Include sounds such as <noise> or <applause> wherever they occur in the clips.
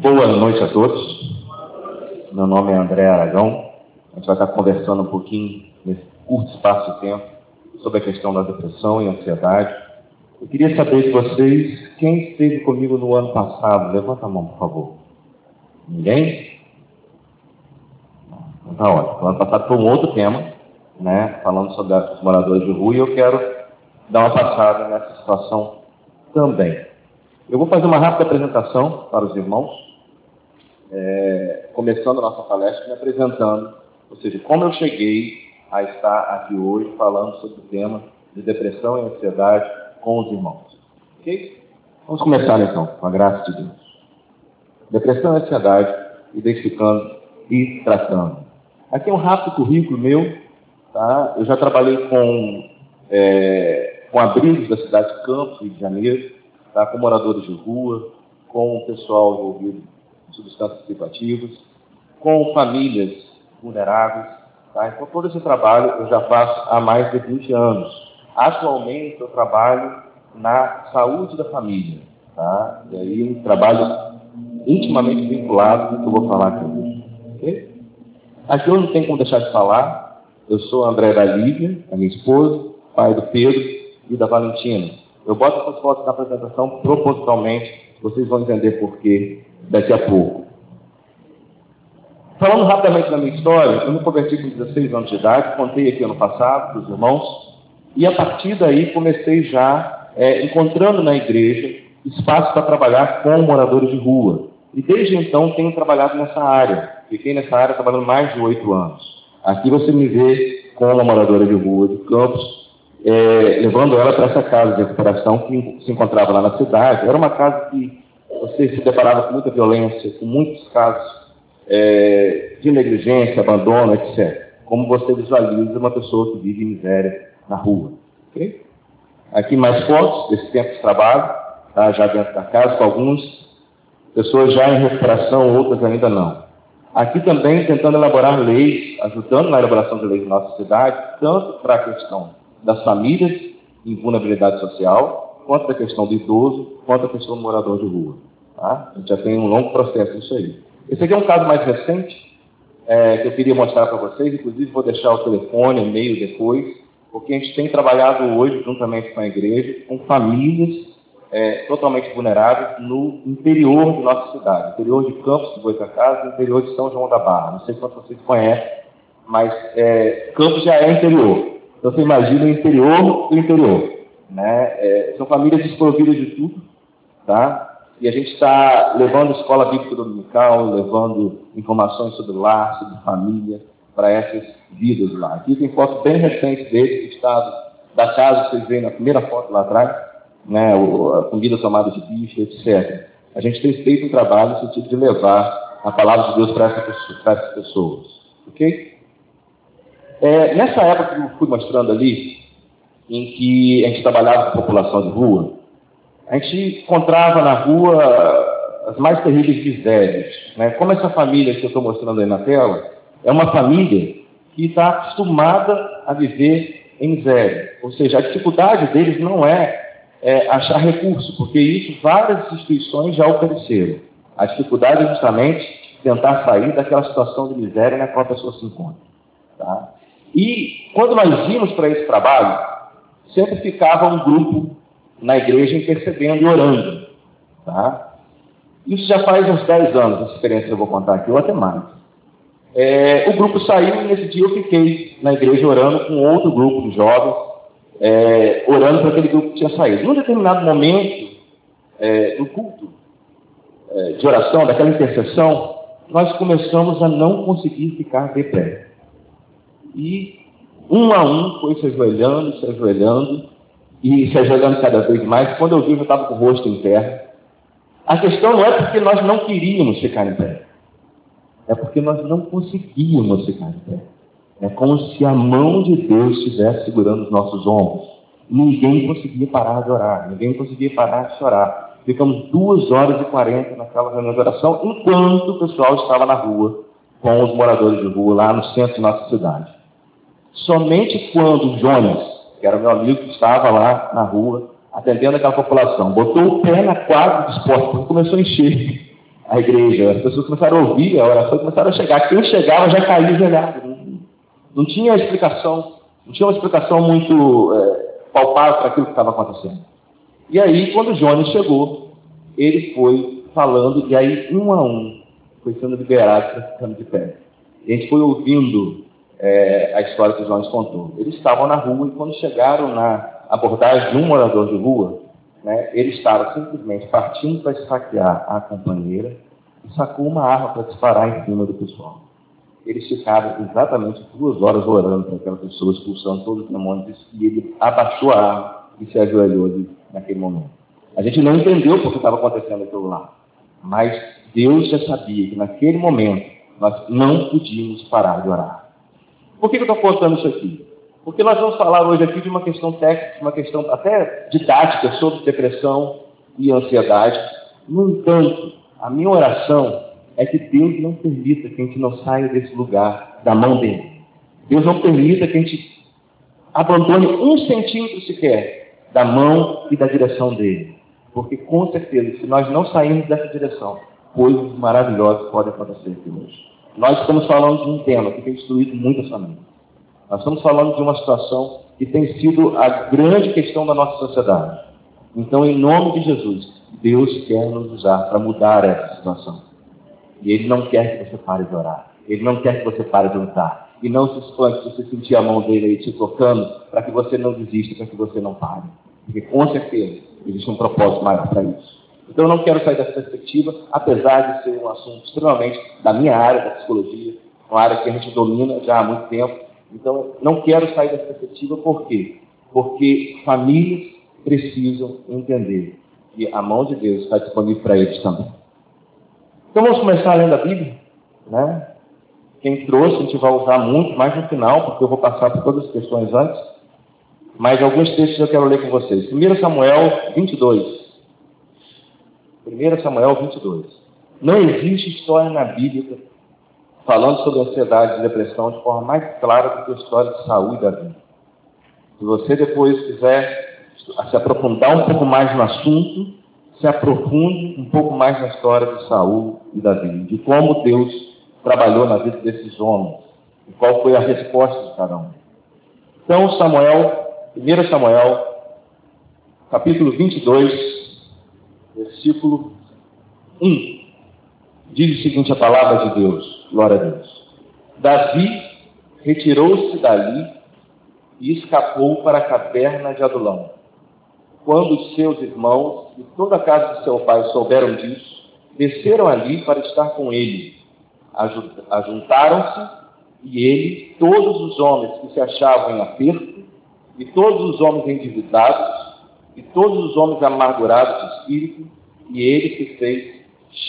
Boa noite a todos. Meu nome é André Aragão. A gente vai estar conversando um pouquinho nesse curto espaço de tempo sobre a questão da depressão e ansiedade. Eu queria saber de vocês quem esteve comigo no ano passado. Levanta a mão, por favor. Ninguém? Então tá ótimo. O ano passado foi um outro tema, né? Falando sobre os moradores de rua e eu quero dar uma passada nessa situação também. Eu vou fazer uma rápida apresentação para os irmãos é, começando a nossa palestra me apresentando, ou seja, como eu cheguei a estar aqui hoje falando sobre o tema de depressão e ansiedade com os irmãos. Ok? Vamos começar então, com a graça de Deus. Depressão e ansiedade, identificando e tratando. Aqui é um rápido currículo meu, tá? Eu já trabalhei com, é, com abrigos da cidade de Campos, Rio de Janeiro, tá? com moradores de rua, com o pessoal envolvido substâncias psicoativas, com famílias vulneráveis. Tá? Então, todo esse trabalho eu já faço há mais de 20 anos. Atualmente, eu trabalho na saúde da família. Tá? E aí, um trabalho intimamente vinculado com o que eu vou falar aqui hoje. Okay? Aqui eu não tenho como deixar de falar. Eu sou André da Lívia, a minha esposa, pai do Pedro e da Valentina. Eu boto essas fotos na apresentação propositalmente, vocês vão entender por quê daqui a pouco. Falando rapidamente da minha história, eu me converti com 16 anos de idade, contei aqui ano passado para os irmãos, e a partir daí comecei já é, encontrando na igreja espaço para trabalhar com moradores de rua. E desde então tenho trabalhado nessa área. Fiquei nessa área trabalhando mais de oito anos. Aqui você me vê com uma moradora de rua de Campos, é, levando ela para essa casa de recuperação que se encontrava lá na cidade. Era uma casa que você se deparava com muita violência, com muitos casos é, de negligência, abandono, etc. Como você visualiza uma pessoa que vive em miséria na rua. Okay? Aqui mais fotos desse tempo de trabalho, tá? já dentro da casa, com algumas pessoas já em recuperação, outras ainda não. Aqui também tentando elaborar leis, ajudando na elaboração de leis na nossa cidade, tanto para a questão das famílias em vulnerabilidade social, quanto a questão do idoso, quanto a questão do morador de rua. Tá? A gente já tem um longo processo nisso aí. Esse aqui é um caso mais recente, é, que eu queria mostrar para vocês, inclusive vou deixar o telefone, e-mail depois, porque a gente tem trabalhado hoje, juntamente com a igreja, com famílias é, totalmente vulneráveis no interior de nossa cidade, interior de Campos de Goitacazes, interior de São João da Barra. Não sei se vocês conhecem, mas é, Campos já é interior. Então você imagina o interior do interior. Né? É, são famílias desprovidas de tudo, tá? E a gente está levando escola bíblica dominical, levando informações sobre lar, sobre família, para essas vidas lá. Aqui tem foto bem recente dele, do estado da casa, vocês veem na primeira foto lá atrás, né, a comida tomada de bicho, etc. A gente tem feito um trabalho no sentido de levar a palavra de Deus para essas, essas pessoas. Ok? É, nessa época que eu fui mostrando ali, em que a gente trabalhava com população de rua, a gente encontrava na rua as mais terríveis misérias. Né? Como essa família que eu estou mostrando aí na tela, é uma família que está acostumada a viver em miséria. Ou seja, a dificuldade deles não é, é achar recurso, porque isso várias instituições já ofereceram. A dificuldade é justamente tentar sair daquela situação de miséria na qual a pessoa se encontra. Tá? E quando nós íamos para esse trabalho, sempre ficava um grupo na igreja intercedendo e orando. Tá? Isso já faz uns 10 anos, essa experiência que eu vou contar aqui, ou até mais. É, o grupo saiu e nesse dia eu fiquei na igreja orando com outro grupo de jovens, é, orando para aquele grupo que tinha saído. Num determinado momento é, do culto é, de oração, daquela intercessão, nós começamos a não conseguir ficar de pé. E um a um foi se ajoelhando, se ajoelhando e se ajoelhando cada vez mais. Quando eu vi, eu estava com o rosto em terra. A questão não é porque nós não queríamos ficar em pé, é porque nós não conseguíamos ficar em pé. É como se a mão de Deus estivesse segurando os nossos ombros. Ninguém conseguia parar de orar, ninguém conseguia parar de chorar. Ficamos duas horas e quarenta naquela reunião de oração, enquanto o pessoal estava na rua, com os moradores de rua, lá no centro de nossa cidade. Somente quando Jonas, que era meu amigo que estava lá na rua, atendendo aquela população, botou o pé na quadra esporte, porque começou a encher. a igreja. As pessoas começaram a ouvir a oração começaram a chegar. Quem chegava já caía gelado. Não, não tinha explicação, não tinha uma explicação muito é, palpável para aquilo que estava acontecendo. E aí, quando Jones chegou, ele foi falando, e aí, um a um, foi sendo liberado para ficando de pé. E a gente foi ouvindo é, a história que o Jones contou. Eles estavam na rua e quando chegaram na abordagem de um morador de rua, né, ele estava simplesmente partindo para saquear a companheira e sacou uma arma para disparar em cima do pessoal. Eles ficaram exatamente duas horas orando para aquela pessoa, expulsando todos os demônios, e ele abaixou a arma e se ajoelhou ali naquele momento. A gente não entendeu porque estava acontecendo aquilo lá, mas Deus já sabia que naquele momento nós não podíamos parar de orar. Por que eu estou contando isso aqui? Porque nós vamos falar hoje aqui de uma questão técnica, uma questão até didática sobre depressão e ansiedade. No entanto, a minha oração é que Deus não permita que a gente não saia desse lugar da mão dele. Deus não permita que a gente abandone um centímetro sequer da mão e da direção dele. Porque com certeza, se nós não sairmos dessa direção, coisas maravilhosas podem acontecer aqui hoje. Nós estamos falando de um tema que tem destruído muitas famílias. Nós estamos falando de uma situação que tem sido a grande questão da nossa sociedade. Então, em nome de Jesus, Deus quer nos usar para mudar essa situação. E Ele não quer que você pare de orar. Ele não quer que você pare de lutar. E não se espante se você sentir a mão dele aí te tocando, para que você não desista, para que você não pare. Porque com certeza existe um propósito maior para isso. Então eu não quero sair dessa perspectiva, apesar de ser um assunto extremamente da minha área, da psicologia, uma área que a gente domina já há muito tempo, então, não quero sair dessa perspectiva, por quê? Porque famílias precisam entender que a mão de Deus está disponível para eles também. Então, vamos começar lendo a Bíblia, né? Quem trouxe, a gente vai usar muito mais no final, porque eu vou passar por todas as questões antes. Mas alguns textos eu quero ler com vocês. 1 Samuel 22. 1 Samuel 22. Não existe história na Bíblia falando sobre ansiedade e depressão de forma mais clara do que a história de Saúl e Davi. Se você depois quiser se aprofundar um pouco mais no assunto, se aprofunde um pouco mais na história de Saúl e Davi, de como Deus trabalhou na vida desses homens e qual foi a resposta de cada um. Então, Samuel, 1 Samuel, capítulo 22, versículo 1, diz o seguinte a palavra de Deus. Glória a Deus. Davi retirou-se dali e escapou para a caverna de Adulão. Quando os seus irmãos e toda a casa de seu pai souberam disso, desceram ali para estar com ele. Ajuntaram-se e ele, todos os homens que se achavam em aperto, e todos os homens endividados, e todos os homens amargurados de espírito, e ele se fez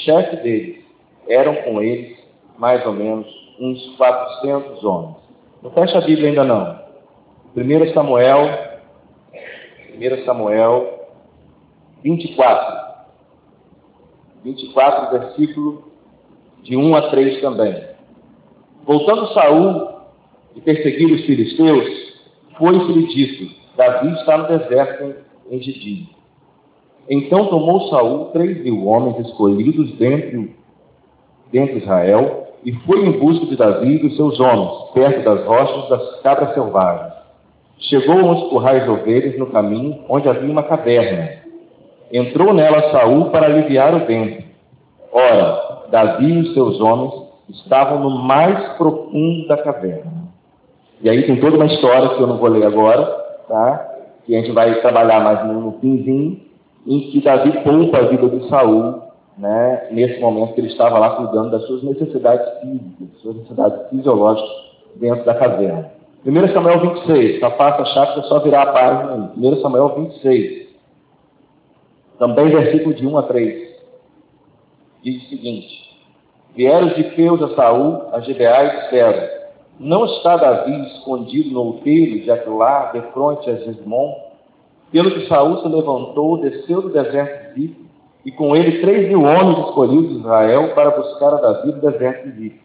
chefe deles. Eram com eles mais ou menos uns 400 homens. Não fecha a Bíblia ainda não. 1 Samuel, 1 Samuel 24. 24, versículo de 1 a 3 também. Voltando Saul de perseguir os filisteus, foi-se-lhe dito: Davi está no deserto em Gidim. Então tomou Saul três mil homens escolhidos dentre, dentre Israel e foi em busca de Davi e dos seus homens, perto das rochas das cabras selvagens. Chegou a uns currais de ovelhas no caminho, onde havia uma caverna. Entrou nela Saul para aliviar o vento. Ora, Davi e os seus homens estavam no mais profundo da caverna. E aí tem toda uma história que eu não vou ler agora, tá? Que a gente vai trabalhar mais no, finzinho, em que Davi poupa a vida de Saul né, nesse momento que ele estava lá cuidando das suas necessidades físicas, suas necessidades fisiológicas dentro da caverna. 1 Samuel 26, está fácil que é só virar a página aí. 1 Samuel 26, também versículo de 1 a 3, diz o seguinte: Vieram os Feus a Saul, a Gibeá e disseram: Não está Davi escondido no outeiro de Aquilá, de fronte a Gismon? Pelo que Saul se levantou, desceu do deserto de Zip, e com ele três mil homens escolhidos de Israel para buscar a Davi no deserto de Zif.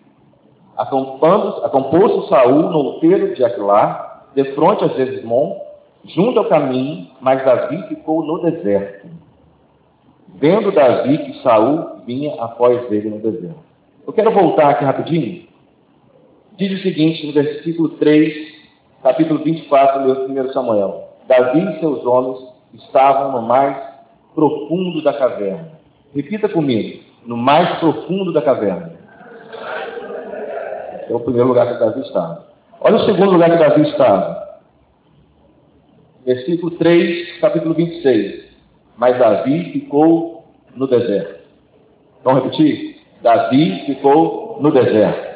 Acampou-se Saul no outeiro de Aquilá, de frente a Jesmon, junto ao caminho, mas Davi ficou no deserto. Vendo Davi que Saul vinha após ele no deserto. Eu quero voltar aqui rapidinho. Diz o seguinte no versículo 3, capítulo 24 do 1 Samuel: Davi e seus homens estavam no mais profundo da caverna. Repita comigo: no mais profundo da caverna. É o primeiro lugar que Davi estava. Olha o segundo lugar que Davi estava. Versículo 3, capítulo 26. Mas Davi ficou no deserto. Vamos repetir? Davi ficou no deserto.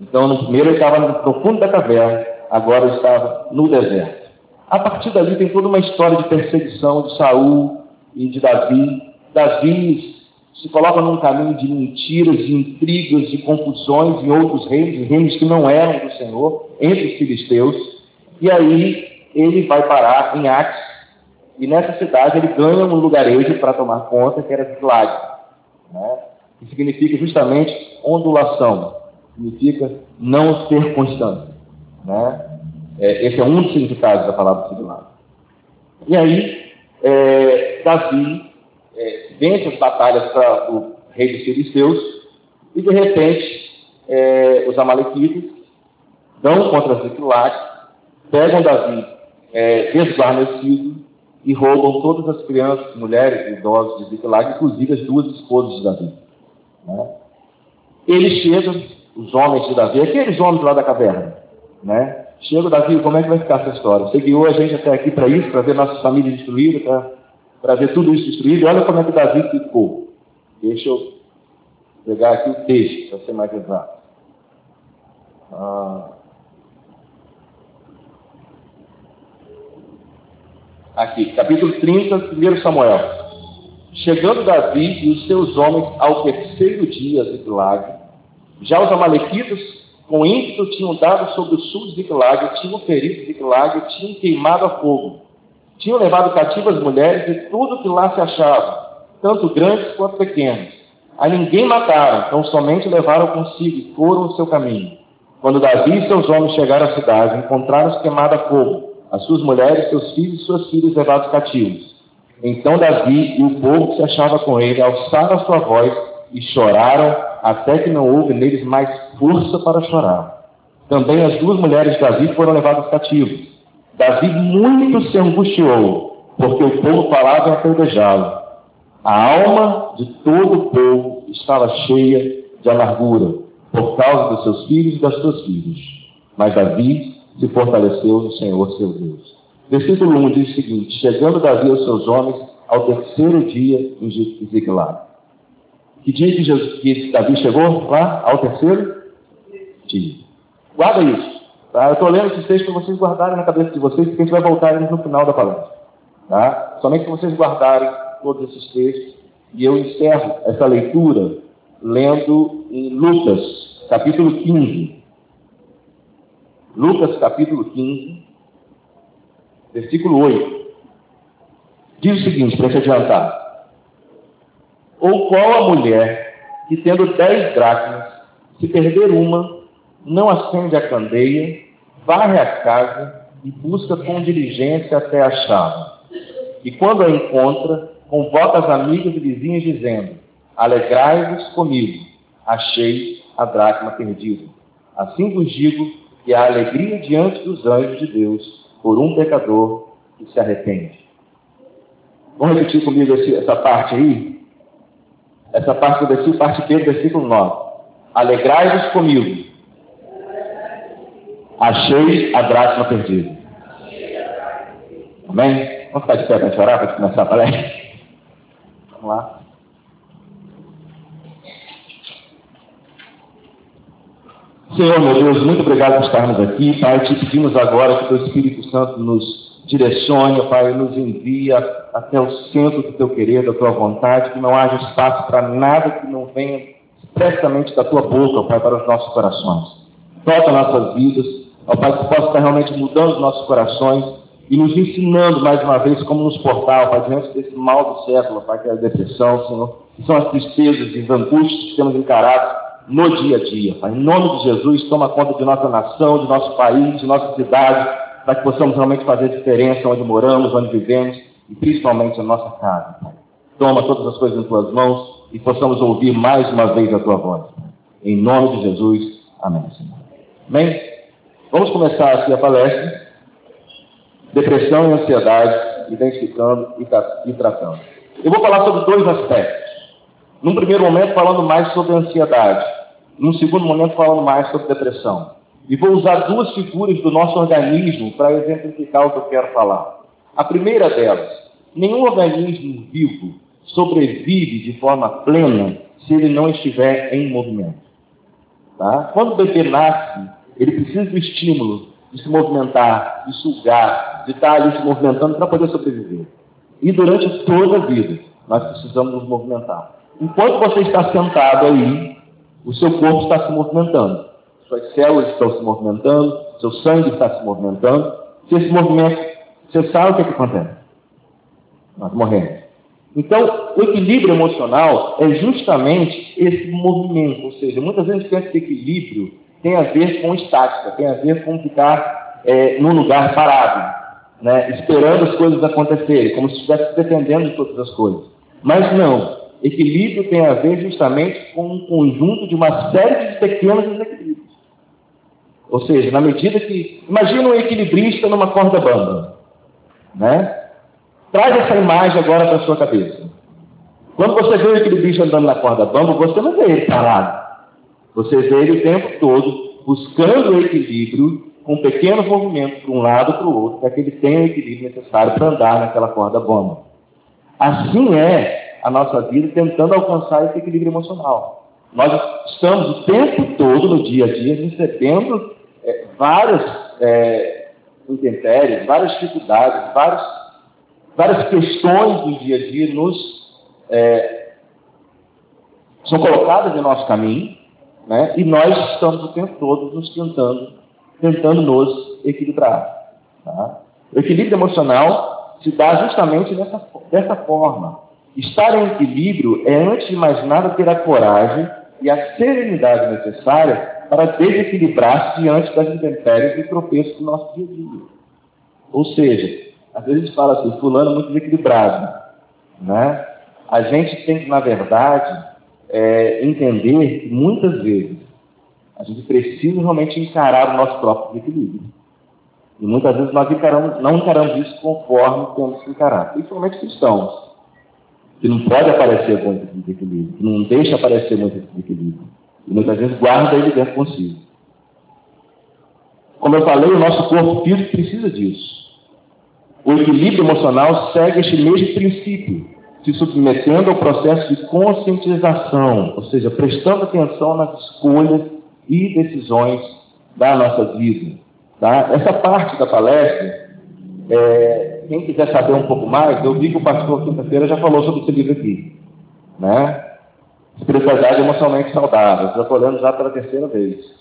Então, no primeiro estava no profundo da caverna, agora estava no deserto. A partir dali tem toda uma história de perseguição de Saul e de Davi. Davi se coloca num caminho de mentiras, de intrigas, de confusões em outros reinos, reinos que não eram do Senhor, entre os filisteus. E aí ele vai parar em Aques, e nessa cidade ele ganha um lugarejo para tomar conta, que era Ziklag, né? que significa justamente ondulação, significa não ser constante. Né? É, esse é um dos significados da palavra Ziklag. E aí, é, Davi é, vence as batalhas para o rei dos filisteus, e de repente é, os amalequitas dão contra Ziklag, pegam Davi é, desguarnecido e roubam todas as crianças, mulheres e idosos de Ziklag, inclusive as duas esposas de Davi. Né? Eles chegam, os homens de Davi, aqueles homens lá da caverna, né? Chega Davi, como é que vai ficar essa história? Você guiou a gente até aqui para isso, para ver nossa família destruída, para ver tudo isso destruído. Olha como é que Davi ficou. Deixa eu pegar aqui o texto, para ser mais exato. Ah, Aqui, capítulo 30, 1 Samuel. Chegando Davi e os seus homens ao terceiro dia de Ziklag, já os amalequitas, com ímpeto, tinham dado sobre o sul de Ziklag, tinham ferido Ziklag, tinham queimado a fogo. Tinham levado cativas as mulheres e tudo que lá se achava, tanto grandes quanto pequenos. A ninguém mataram, então somente levaram consigo e foram o seu caminho. Quando Davi e seus homens chegaram à cidade, encontraram-se queimada a fogo as suas mulheres, seus filhos e suas filhas levados cativos. Então Davi e o povo que se achava com ele alçaram a sua voz e choraram, até que não houve neles mais força para chorar. Também as duas mulheres de Davi foram levadas cativos. Davi muito se angustiou, porque o povo falava em apedrejá-lo. A alma de todo o povo estava cheia de amargura, por causa dos seus filhos e das suas filhas. Mas Davi se fortaleceu no Senhor seu Deus. Versículo 1 diz o seguinte: Chegando Davi aos seus homens ao terceiro dia em Ziklag. Que dia que, Jesus, que Davi chegou lá? Ao terceiro dia. Guarda isso. Tá? Eu estou lendo esses textos para vocês guardarem na cabeça de vocês, porque a gente vai voltar no final da palestra. Tá? Somente se vocês guardarem todos esses textos. E eu encerro essa leitura lendo em Lucas, capítulo 15. Lucas capítulo 15, versículo 8. Diz o seguinte, para se adiantar. Ou qual a mulher que, tendo dez dracmas, se perder uma, não acende a candeia, varre a casa e busca com diligência até achá-la. E quando a encontra, convoca as amigas e vizinhos, dizendo: Alegrai-vos comigo, achei a dracma perdida. Assim vos digo e a alegria diante dos anjos de Deus por um pecador que se arrepende. Vamos repetir comigo essa parte aí? Essa parte do versículo, parte B do versículo 9. Alegrai-vos comigo. Achei a dracma perdida. Amém? Vamos ficar de pé para chorar, para começar a palestra? <laughs> Vamos lá. Senhor, meu Deus, muito obrigado por estarmos aqui. Pai, te pedimos agora que o Espírito Santo nos direcione, Pai, nos envia até o centro do teu querer, da tua vontade, que não haja espaço para nada que não venha expressamente da tua boca, Pai, para os nossos corações. Toca nossas vidas, ó Pai, que possa estar realmente mudando os nossos corações e nos ensinando mais uma vez como nos portar, Pai, diante desse mal do século, Pai, que é a depressão, Senhor, que são as tristezas e as angústias que temos encarado no dia a dia. Pai. Em nome de Jesus, toma conta de nossa nação, de nosso país, de nossa cidade, para que possamos realmente fazer diferença onde moramos, onde vivemos e principalmente na nossa casa. Toma todas as coisas em tuas mãos, e possamos ouvir mais uma vez a tua voz. Em nome de Jesus, amém. Senhor. Amém? Vamos começar aqui a palestra. Depressão e ansiedade, identificando e tratando. Eu vou falar sobre dois aspectos. Num primeiro momento, falando mais sobre ansiedade. Num segundo momento, falando mais sobre depressão. E vou usar duas figuras do nosso organismo para exemplificar o que eu quero falar. A primeira delas, nenhum organismo vivo sobrevive de forma plena se ele não estiver em movimento. Tá? Quando o bebê nasce, ele precisa do estímulo de se movimentar, de sugar, de estar ali se movimentando para poder sobreviver. E durante toda a vida, nós precisamos nos movimentar. Enquanto você está sentado aí, o seu corpo está se movimentando. Suas células estão se movimentando, seu sangue está se movimentando. Se esse movimento sabe o que, é que acontece? Nós morremos. Então, o equilíbrio emocional é justamente esse movimento. Ou seja, muitas vezes pensa que equilíbrio tem a ver com estática, tem a ver com ficar é, num lugar parado, né, esperando as coisas acontecerem, como se estivesse dependendo de todas as coisas. Mas não. Equilíbrio tem a ver justamente com um conjunto de uma série de pequenos desequilíbrios. Ou seja, na medida que. Imagina um equilibrista numa corda bamba. Né? Traz essa imagem agora para sua cabeça. Quando você vê o equilibrista andando na corda bamba, você não vê ele parado. Você vê ele o tempo todo buscando o equilíbrio com pequenos movimentos para um lado para o outro, para que ele tenha o equilíbrio necessário para andar naquela corda bamba. Assim é a nossa vida tentando alcançar esse equilíbrio emocional. Nós estamos o tempo todo no dia a dia recebendo é, várias é, intempéries, várias dificuldades, várias, questões do dia a dia nos é, são colocadas em nosso caminho, né? e nós estamos o tempo todo nos tentando, tentando nos equilibrar. Tá? O equilíbrio emocional se dá justamente dessa, dessa forma. Estar em equilíbrio é, antes de mais nada, ter a coragem e a serenidade necessária para desequilibrar-se diante das intempéries e tropeços do nosso dia a dia. Ou seja, às vezes fala assim, fulano é muito desequilibrado. Né? A gente tem que, na verdade, é, entender que muitas vezes a gente precisa realmente encarar o nosso próprio desequilíbrio. E muitas vezes nós encaramos, não encaramos isso conforme temos que encarar, principalmente cristãos, que não pode aparecer muito esse desequilíbrio, que não deixa aparecer muito esse desequilíbrio. E muitas vezes guarda ele dentro consigo. Como eu falei, o nosso corpo físico precisa disso. O equilíbrio emocional segue este mesmo princípio, se submetendo ao processo de conscientização, ou seja, prestando atenção nas escolhas e decisões da nossa vida. Tá? Essa parte da palestra, é, quem quiser saber um pouco mais, eu vi que o pastor quinta-feira já falou sobre esse livro aqui. Né? Espiritualidade emocionalmente saudável. Já estou lendo já pela terceira vez.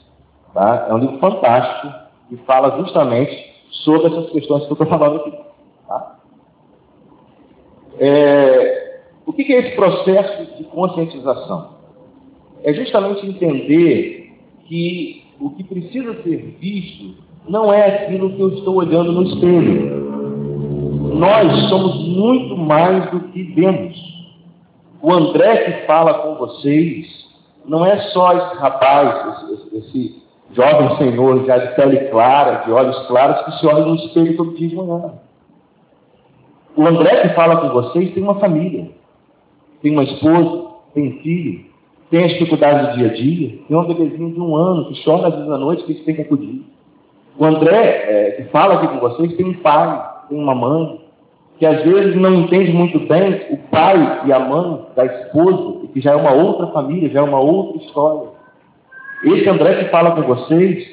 Tá? É um livro fantástico que fala justamente sobre essas questões que eu estou falando aqui. Tá? É, o que é esse processo de conscientização? É justamente entender que o que precisa ser visto não é aquilo que eu estou olhando no espelho. Nós somos muito mais do que vemos. O André que fala com vocês não é só esse rapaz, esse, esse jovem senhor já de pele clara, de olhos claros, que se olha no espelho todo dia de manhã. O André que fala com vocês tem uma família, tem uma esposa, tem filho, tem as dificuldades do dia a dia, tem um bebezinho de um ano que chora às vezes à noite que têm que acudir. O André é, que fala aqui com vocês tem um pai, tem uma mãe, que às vezes não entende muito bem o pai e a mãe da esposa, que já é uma outra família, já é uma outra história. Esse André que fala com vocês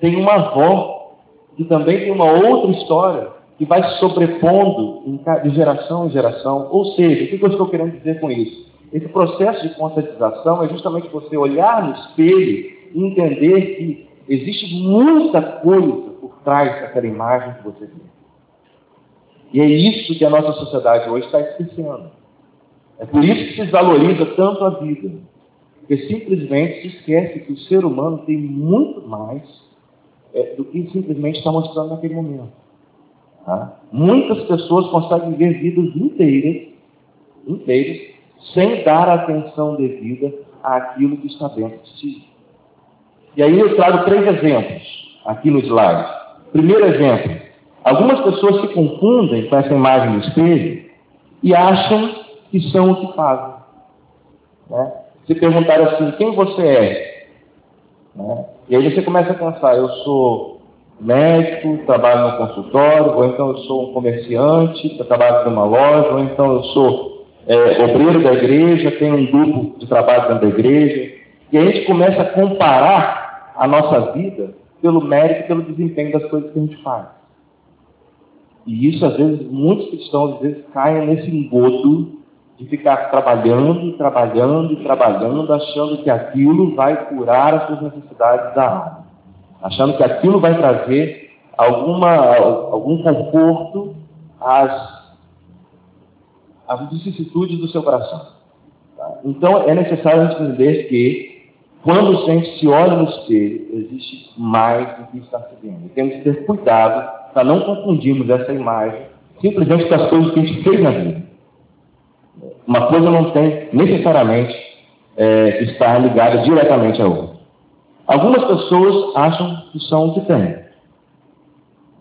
tem uma avó que também tem uma outra história que vai se sobrepondo de geração em geração. Ou seja, o que eu estou querendo dizer com isso? Esse processo de conscientização é justamente você olhar no espelho e entender que existe muita coisa por trás daquela imagem que você vê. E é isso que a nossa sociedade hoje está esquecendo. É por isso que se valoriza tanto a vida. Porque simplesmente se esquece que o ser humano tem muito mais é, do que simplesmente está mostrando naquele momento. Tá? Muitas pessoas conseguem viver vidas inteiras, inteiras, sem dar atenção devida àquilo que está dentro de si. E aí eu trago três exemplos aqui no slide. Primeiro exemplo: algumas pessoas se confundem com essa imagem no espelho e acham que são o que fazem. Né? Se perguntar assim, quem você é? Né? E aí você começa a pensar, eu sou médico, trabalho no consultório, ou então eu sou um comerciante, eu trabalho numa loja, ou então eu sou é, obreiro da igreja, tenho um grupo de trabalho dentro da igreja. E a gente começa a comparar a nossa vida pelo mérito, pelo desempenho das coisas que a gente faz. E isso, às vezes, muitos cristãos, às vezes, caem nesse engodo de ficar trabalhando, trabalhando e trabalhando, achando que aquilo vai curar as suas necessidades da alma, achando que aquilo vai trazer alguma, algum conforto às, às vicissitudes do seu coração. Tá? Então é necessário entender que quando a gente se olha no espelho, existe mais do que está se vendo. Temos que ter cuidado para não confundirmos essa imagem simplesmente com as coisas que a gente fez na vida. Uma coisa não tem necessariamente é, estar ligada diretamente à outra. Algumas pessoas acham que são o que têm.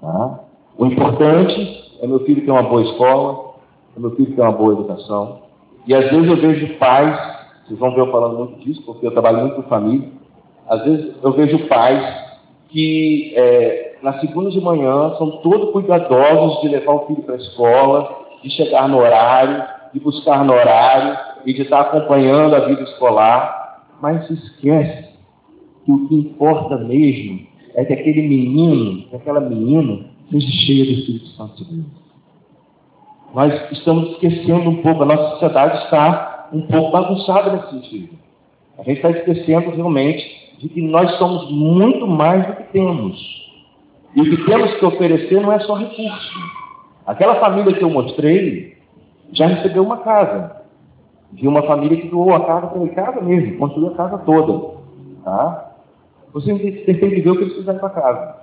Tá? O importante é meu filho ter uma boa escola, é meu filho ter uma boa educação. E às vezes eu vejo pais, vocês vão ver eu falando muito disso, porque eu trabalho muito com família. Às vezes eu vejo pais que é, na segunda de manhã são todos cuidadosos de levar o filho para a escola, de chegar no horário, de buscar no horário e de estar acompanhando a vida escolar, mas se esquece que o que importa mesmo é que aquele menino, que aquela menina, seja cheia do Espírito Santo de Deus. Nós estamos esquecendo um pouco, a nossa sociedade está um pouco bagunçada nesse sentido. A gente está esquecendo realmente de que nós somos muito mais do que temos. E o que temos que oferecer não é só recurso. Aquela família que eu mostrei, já recebeu uma casa. De uma família que doou a casa para casa mesmo, construiu a casa toda. Tá? Você tem que ver o que eles fizeram com a casa.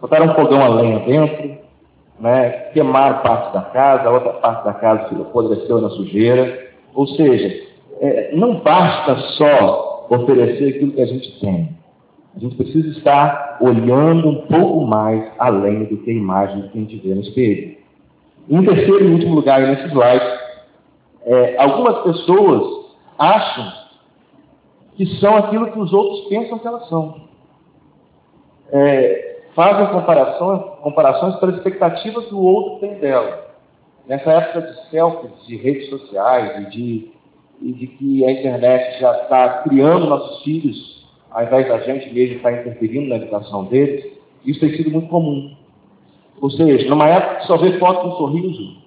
Botaram um fogão a lenha dentro, né? queimaram parte da casa, a outra parte da casa apodreceu na sujeira. Ou seja, é, não basta só oferecer aquilo que a gente tem. A gente precisa estar olhando um pouco mais além do que a imagem que a gente vê no espelho. Em terceiro e último lugar, nesse slide, é, algumas pessoas acham que são aquilo que os outros pensam que elas são. É, fazem comparações, comparações pelas expectativas que o outro tem dela. Nessa época de selfies, de redes sociais e de, e de que a internet já está criando nossos filhos, ao invés da gente mesmo estar interferindo na educação deles, isso tem sido muito comum. Ou seja, numa época que só vê foto com sorriso,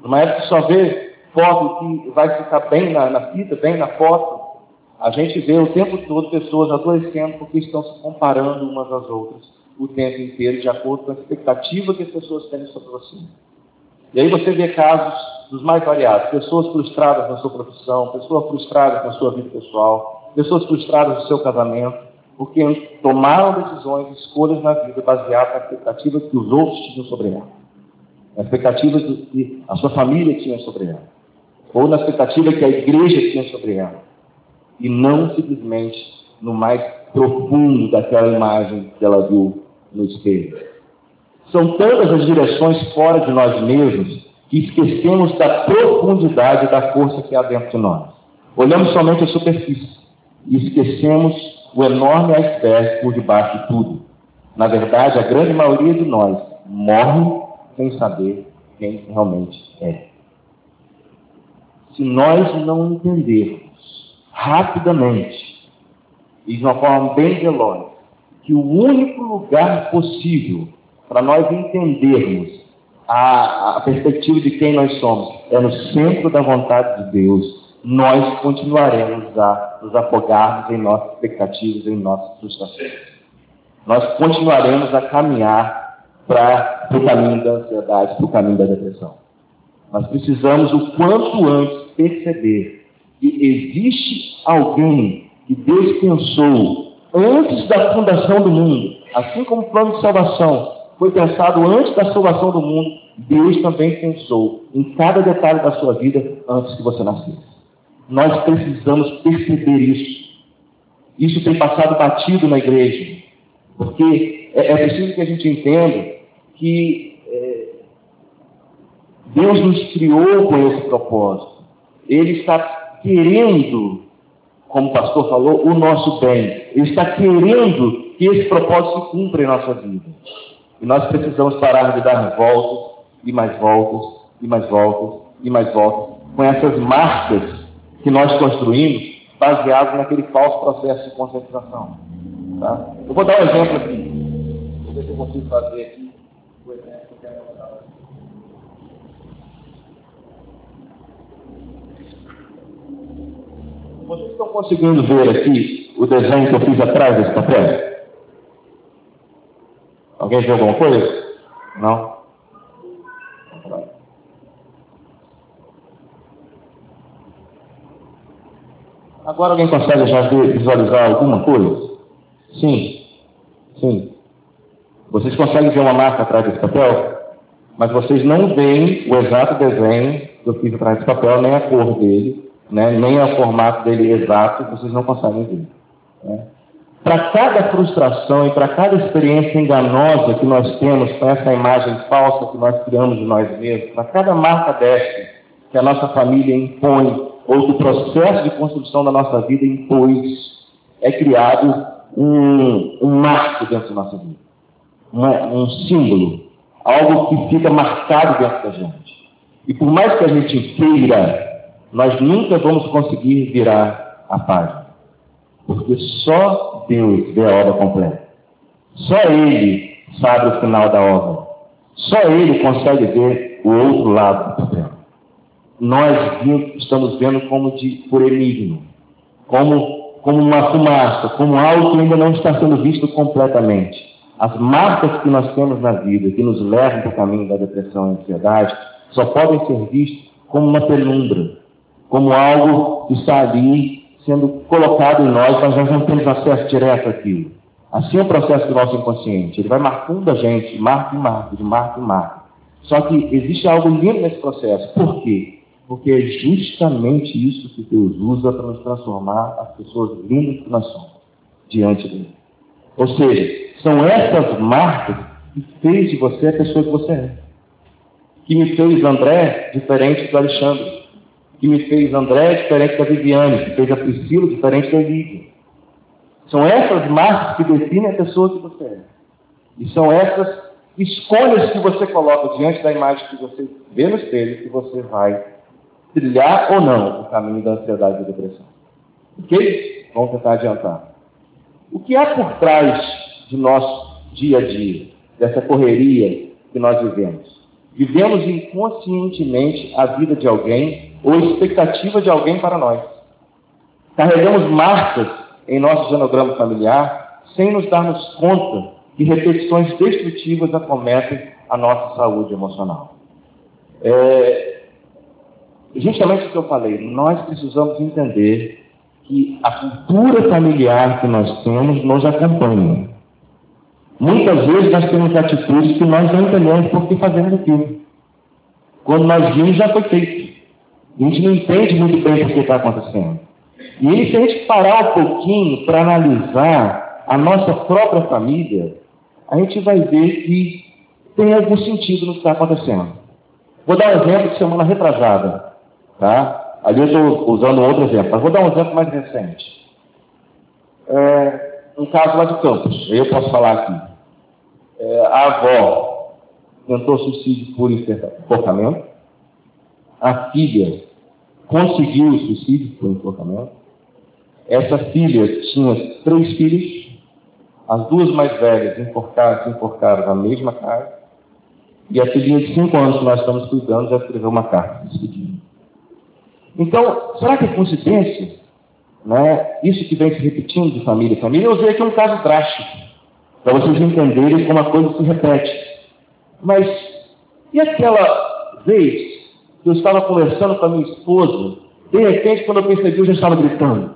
numa época que só vê foto que vai ficar bem na, na fita, bem na foto, a gente vê o tempo todo pessoas adoecendo porque estão se comparando umas às outras o tempo inteiro, de acordo com a expectativa que as pessoas têm sobre você. E aí você vê casos dos mais variados: pessoas frustradas na sua profissão, pessoas frustradas na sua vida pessoal, pessoas frustradas no seu casamento, porque tomaram decisões, escolhas na vida baseadas na expectativa que os outros tinham sobre ela, na expectativa que a sua família tinha sobre ela, ou na expectativa que a igreja tinha sobre ela, e não simplesmente no mais profundo daquela imagem que ela viu no espelho. São tantas as direções fora de nós mesmos que esquecemos da profundidade da força que há dentro de nós. Olhamos somente a superfície e esquecemos o enorme iceberg por debaixo de tudo. Na verdade, a grande maioria de nós morre sem saber quem realmente é. Se nós não entendermos rapidamente e de uma forma bem veloz que o único lugar possível para nós entendermos a, a perspectiva de quem nós somos é no centro da vontade de Deus, nós continuaremos a nos afogarmos em nossas expectativas, em nossas frustrações. Nós continuaremos a caminhar para o caminho da ansiedade, para o caminho da depressão. Nós precisamos, o quanto antes, perceber que existe alguém que Deus pensou antes da fundação do mundo, assim como o plano de salvação foi pensado antes da salvação do mundo, Deus também pensou em cada detalhe da sua vida antes que você nascesse. Nós precisamos perceber isso. Isso tem passado batido na igreja, porque é, é preciso que a gente entenda que é, Deus nos criou com esse propósito. Ele está querendo, como o pastor falou, o nosso bem. Ele está querendo que esse propósito se cumpra em nossa vida. E nós precisamos parar de dar voltas e mais voltas e mais voltas e mais voltas com essas marcas que nós construímos baseados naquele falso processo de concentração. Tá? Eu vou dar um exemplo aqui. Vou ver se eu consigo fazer aqui quero mostrar. Vocês estão conseguindo ver aqui o desenho que eu fiz atrás desse papel? Alguém viu alguma coisa? Não? Agora alguém consegue já visualizar alguma coisa? Sim. Sim. Vocês conseguem ver uma marca atrás desse papel? Mas vocês não veem o exato desenho que eu fiz atrás desse papel, nem a cor dele, né? nem o formato dele exato, vocês não conseguem ver. Né? Para cada frustração e para cada experiência enganosa que nós temos com essa imagem falsa que nós criamos de nós mesmos, para cada marca dessa que a nossa família impõe ou do processo de construção da nossa vida impôs, é criado um, um marco dentro da nossa vida, uma, um símbolo, algo que fica marcado dentro da gente. E por mais que a gente queira, nós nunca vamos conseguir virar a página, porque só Deus vê a obra completa. Só Ele sabe o final da obra. Só Ele consegue ver o outro lado do papel nós estamos vendo como de, por enigma, como, como uma fumaça, como algo que ainda não está sendo visto completamente. As marcas que nós temos na vida, que nos levam para o caminho da depressão e ansiedade, só podem ser vistas como uma penumbra, como algo que está ali sendo colocado em nós, mas nós não temos acesso direto àquilo. Assim é o processo do nosso inconsciente. Ele vai marcando a gente, marca e marca, de marca e marca. Só que existe algo lindo nesse processo. Por quê? Porque é justamente isso que Deus usa para nos transformar as pessoas lindas que nós somos diante dele. Ou seja, são essas marcas que fez de você a pessoa que você é. Que me fez André diferente do Alexandre. Que me fez André diferente da Viviane. Que fez a Priscila diferente da Lívia. São essas marcas que definem a pessoa que você é. E são essas escolhas que você coloca diante da imagem que você vê no espelho que você vai trilhar ou não o caminho da ansiedade e depressão. Ok? Vamos tentar adiantar. O que há por trás de nosso dia a dia, dessa correria que nós vivemos? Vivemos inconscientemente a vida de alguém ou a expectativa de alguém para nós. Carregamos marcas em nosso genograma familiar sem nos darmos conta que repetições destrutivas acometem a nossa saúde emocional. É, justamente o que eu falei, nós precisamos entender que a cultura familiar que nós temos nos acompanha. Muitas vezes nós temos atitudes que nós não entendemos por que fazemos aquilo. Quando nós vimos, já foi feito. A gente não entende muito bem o que está acontecendo. E aí, se a gente parar um pouquinho para analisar a nossa própria família, a gente vai ver que tem algum sentido no que está acontecendo. Vou dar um exemplo de semana retrasada. Tá? Ali eu estou usando outro exemplo, mas vou dar um exemplo mais recente. É, um caso lá de Campos, eu posso falar aqui. É, a avó tentou suicídio por enforcamento, a filha conseguiu o suicídio por enforcamento, essa filha tinha três filhos, as duas mais velhas enforcaram, se enforcaram na mesma casa, e a filhinha de cinco anos que nós estamos cuidando já escreveu uma carta. Então, será que é coincidência? Né? Isso que vem se repetindo de família em família. Eu usei aqui um caso drástico, para vocês entenderem como a coisa se repete. Mas, e aquela vez que eu estava conversando com a minha esposa, de repente, quando eu percebi, eu já estava gritando.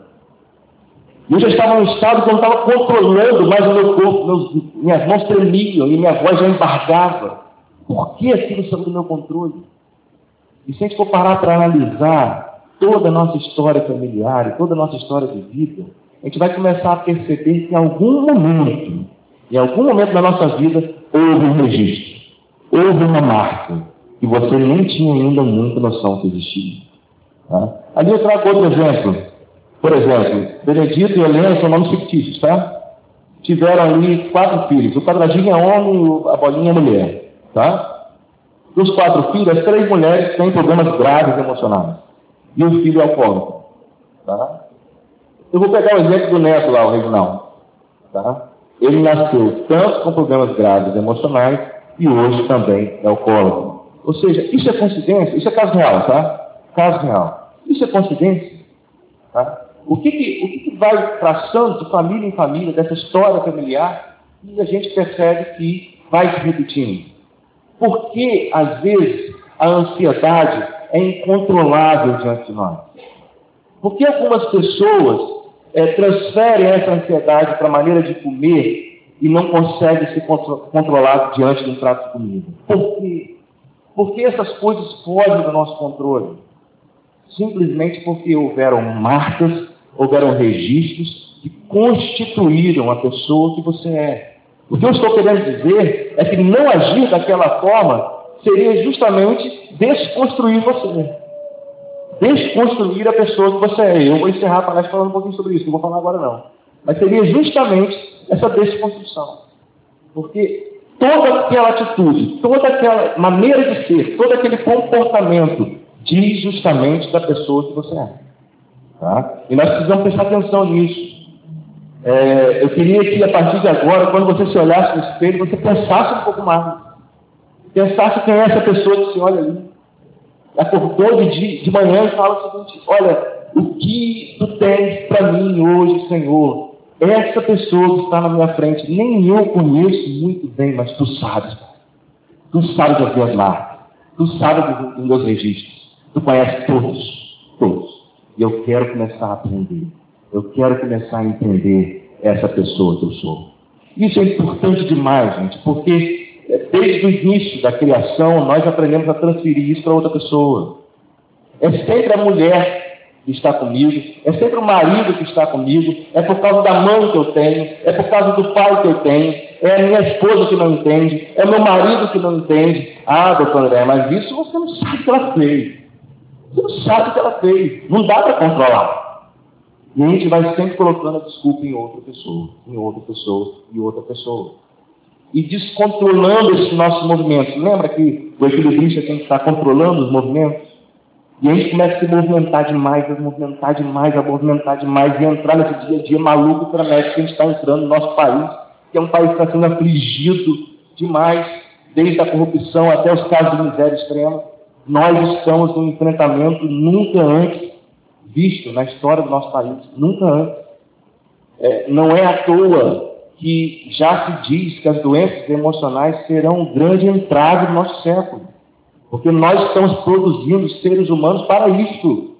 Eu já estava num estado que eu não estava controlando mais o meu corpo, meus, minhas mãos tremiam e minha voz já embargava. Por que aquilo saiu do meu controle? E se a gente for parar para analisar, toda a nossa história familiar, toda a nossa história de vida, a gente vai começar a perceber que em algum momento, em algum momento da nossa vida, houve um registro, houve uma marca, que você nem tinha ainda muita noção que existia. Tá? Ali eu trago outro exemplo. Por exemplo, Benedito e Helena são nomes fictícios, tá? Tiveram ali quatro filhos. O quadradinho é homem, a bolinha é mulher, tá? Dos quatro filhos, as três mulheres têm problemas graves emocionais. E o filho alcoólico, tá? Eu vou pegar o exemplo do neto lá, o Reginaldo, tá? Ele nasceu tanto com problemas graves emocionais e hoje também é alcoólico. Ou seja, isso é coincidência? Isso é caso real, tá? Caso real. Isso é coincidência? Tá? O que, que, o que, que vai traçando de família em família, dessa história familiar, e a gente percebe que vai se repetindo? Porque, às vezes, a ansiedade é incontrolável diante de nós? Porque algumas pessoas é, transferem essa ansiedade para a maneira de comer e não conseguem se contro controlar diante de um prato de comida? Por quê? Porque essas coisas fogem do nosso controle. Simplesmente porque houveram marcas, houveram registros que constituíram a pessoa que você é. O que eu estou querendo dizer é que não agir daquela forma seria justamente desconstruir você. Desconstruir a pessoa que você é. Eu vou encerrar para falando um pouquinho sobre isso, não vou falar agora não. Mas seria justamente essa desconstrução. Porque toda aquela atitude, toda aquela maneira de ser, todo aquele comportamento diz justamente da pessoa que você é. Tá? E nós precisamos prestar atenção nisso. É, eu queria que a partir de agora, quando você se olhasse no espelho, você pensasse um pouco mais. Pensasse quem é essa pessoa que se olha ali. Acordou de, de manhã e fala o seguinte: Olha, o que tu tens para mim hoje, Senhor? Essa pessoa que está na minha frente, nem eu conheço muito bem, mas tu sabes. Tu sabes das minhas marcas. Tu sabes dos meus registros. Tu conheces todos. Todos. E eu quero começar a aprender. Eu quero começar a entender essa pessoa que eu sou. Isso é importante demais, gente, porque é, desde o início da criação nós aprendemos a transferir isso para outra pessoa. É sempre a mulher que está comigo, é sempre o marido que está comigo, é por causa da mãe que eu tenho, é por causa do pai que eu tenho, é a minha esposa que não entende, é meu marido que não entende. Ah, doutor André, mas isso você não sabe o que ela fez. Você não sabe o que ela fez. Não dá para controlar. E a gente vai sempre colocando a desculpa em outra pessoa, em outra pessoa, em outra pessoa. E descontrolando esses nossos movimentos. Lembra que o equilibrista tem que estar controlando os movimentos? E a gente começa a se movimentar demais, a movimentar demais, a movimentar demais, e entrar nesse dia a dia maluco para que a gente está entrando no nosso país, que é um país que está sendo afligido demais, desde a corrupção até os casos de miséria extrema. Nós estamos num enfrentamento nunca antes visto na história do nosso país, nunca antes. É, não é à toa que já se diz que as doenças emocionais serão um grande entrave do nosso século. Porque nós estamos produzindo seres humanos para isso.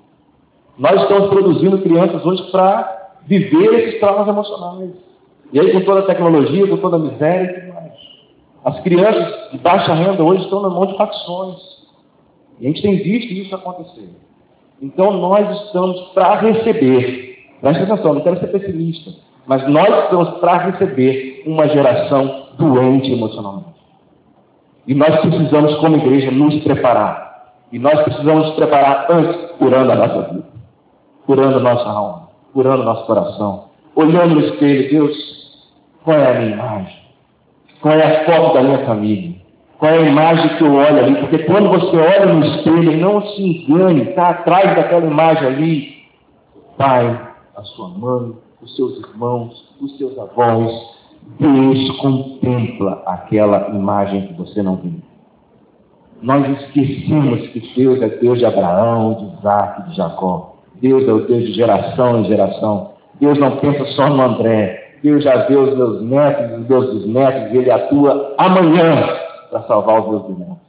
Nós estamos produzindo crianças hoje para viver esses traumas emocionais. E aí, com toda a tecnologia, com toda a miséria e tudo mais. As crianças de baixa renda hoje estão na mão de facções. E a gente tem visto isso acontecer. Então, nós estamos para receber. Presta atenção, não quero ser pessimista. Mas nós estamos para receber uma geração doente emocionalmente. E nós precisamos, como igreja, nos preparar. E nós precisamos nos preparar antes, curando a nossa vida, curando a nossa alma, curando o nosso coração, olhando no espelho, Deus, qual é a minha imagem? Qual é a foto da minha família? Qual é a imagem que eu olho ali? Porque quando você olha no espelho, não se engane, está atrás daquela imagem ali, pai, a sua mãe, os seus irmãos, os seus avós, Deus contempla aquela imagem que você não viu. Nós esquecemos que Deus é Deus de Abraão, de Isaac, de Jacó. Deus é o Deus de geração em geração. Deus não pensa só no André. Deus já vê os meus netos, os meus bisnetos, e Ele atua amanhã para salvar os meus bisnetos.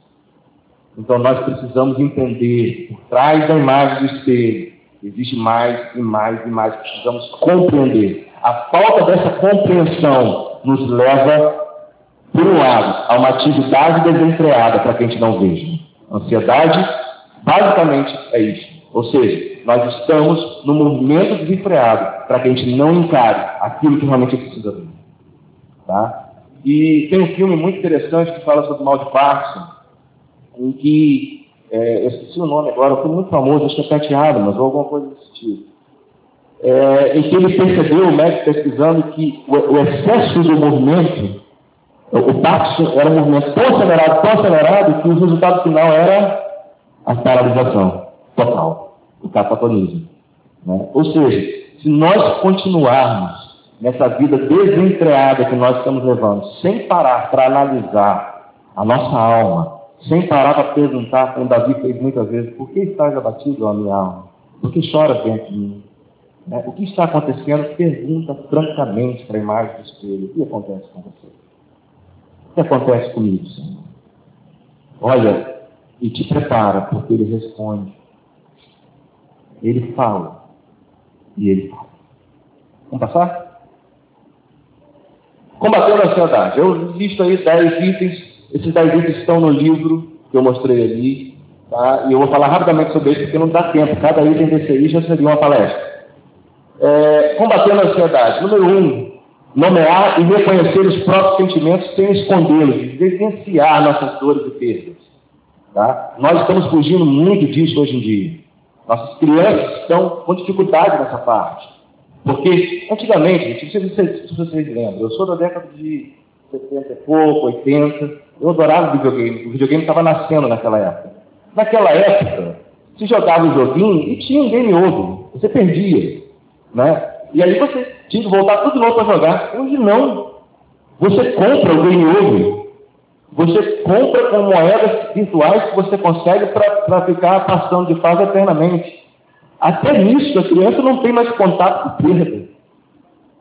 Então nós precisamos entender, por trás da imagem do espelho, existe mais e mais e mais. Precisamos compreender. A falta dessa compreensão nos leva, por um lado, a uma atividade desenfreada para que a gente não veja. Ansiedade, basicamente, é isso. Ou seja, nós estamos no movimento desenfreado para que a gente não encare aquilo que realmente precisa ver. Tá? E tem um filme muito interessante que fala sobre o mal de Parkinson, em que, é, eu esqueci o nome agora, foi muito famoso, acho que é Pat Adams ou alguma coisa desse tipo. É, em que ele percebeu, o médico pesquisando, que o, o excesso do movimento, o Parkinson era um movimento tão acelerado, tão acelerado, que o resultado final era a paralisação total, o catatonismo. Né? Ou seja, se nós continuarmos nessa vida desenfreada que nós estamos levando, sem parar para analisar a nossa alma, sem parar para perguntar, como Davi fez muitas vezes, por que estás abatido a minha alma? Por que chora dentro de mim? Né? O que está acontecendo? Pergunta francamente para a imagem do espelho. O que acontece com você? O que acontece comigo, Senhor? Olha, e te prepara, porque ele responde. Ele fala. E ele fala. Vamos passar? Combatendo a ansiedade. Eu listo aí 10 itens. Esses 10 itens estão no livro que eu mostrei ali. Tá? E eu vou falar rapidamente sobre isso porque não dá tempo. Cada item desse aí já seria uma palestra. É, combatendo a ansiedade. Número um, nomear e reconhecer os próprios sentimentos sem escondê-los, vivenciar nossas dores e perdas. Tá? Nós estamos fugindo muito disso hoje em dia. Nossas crianças estão com dificuldade nessa parte. Porque, antigamente, se vocês, se vocês lembram, eu sou da década de 70 e pouco, 80, eu adorava videogame. O videogame estava nascendo naquela época. Naquela época, se jogava o joguinho e tinha um game over. Você perdia. Né? E aí você tinha que voltar tudo de novo para jogar. Hoje não. Você compra o game over. Você compra com moedas virtuais que você consegue para ficar passando de fase eternamente. Até nisso, a criança não tem mais contato com perda.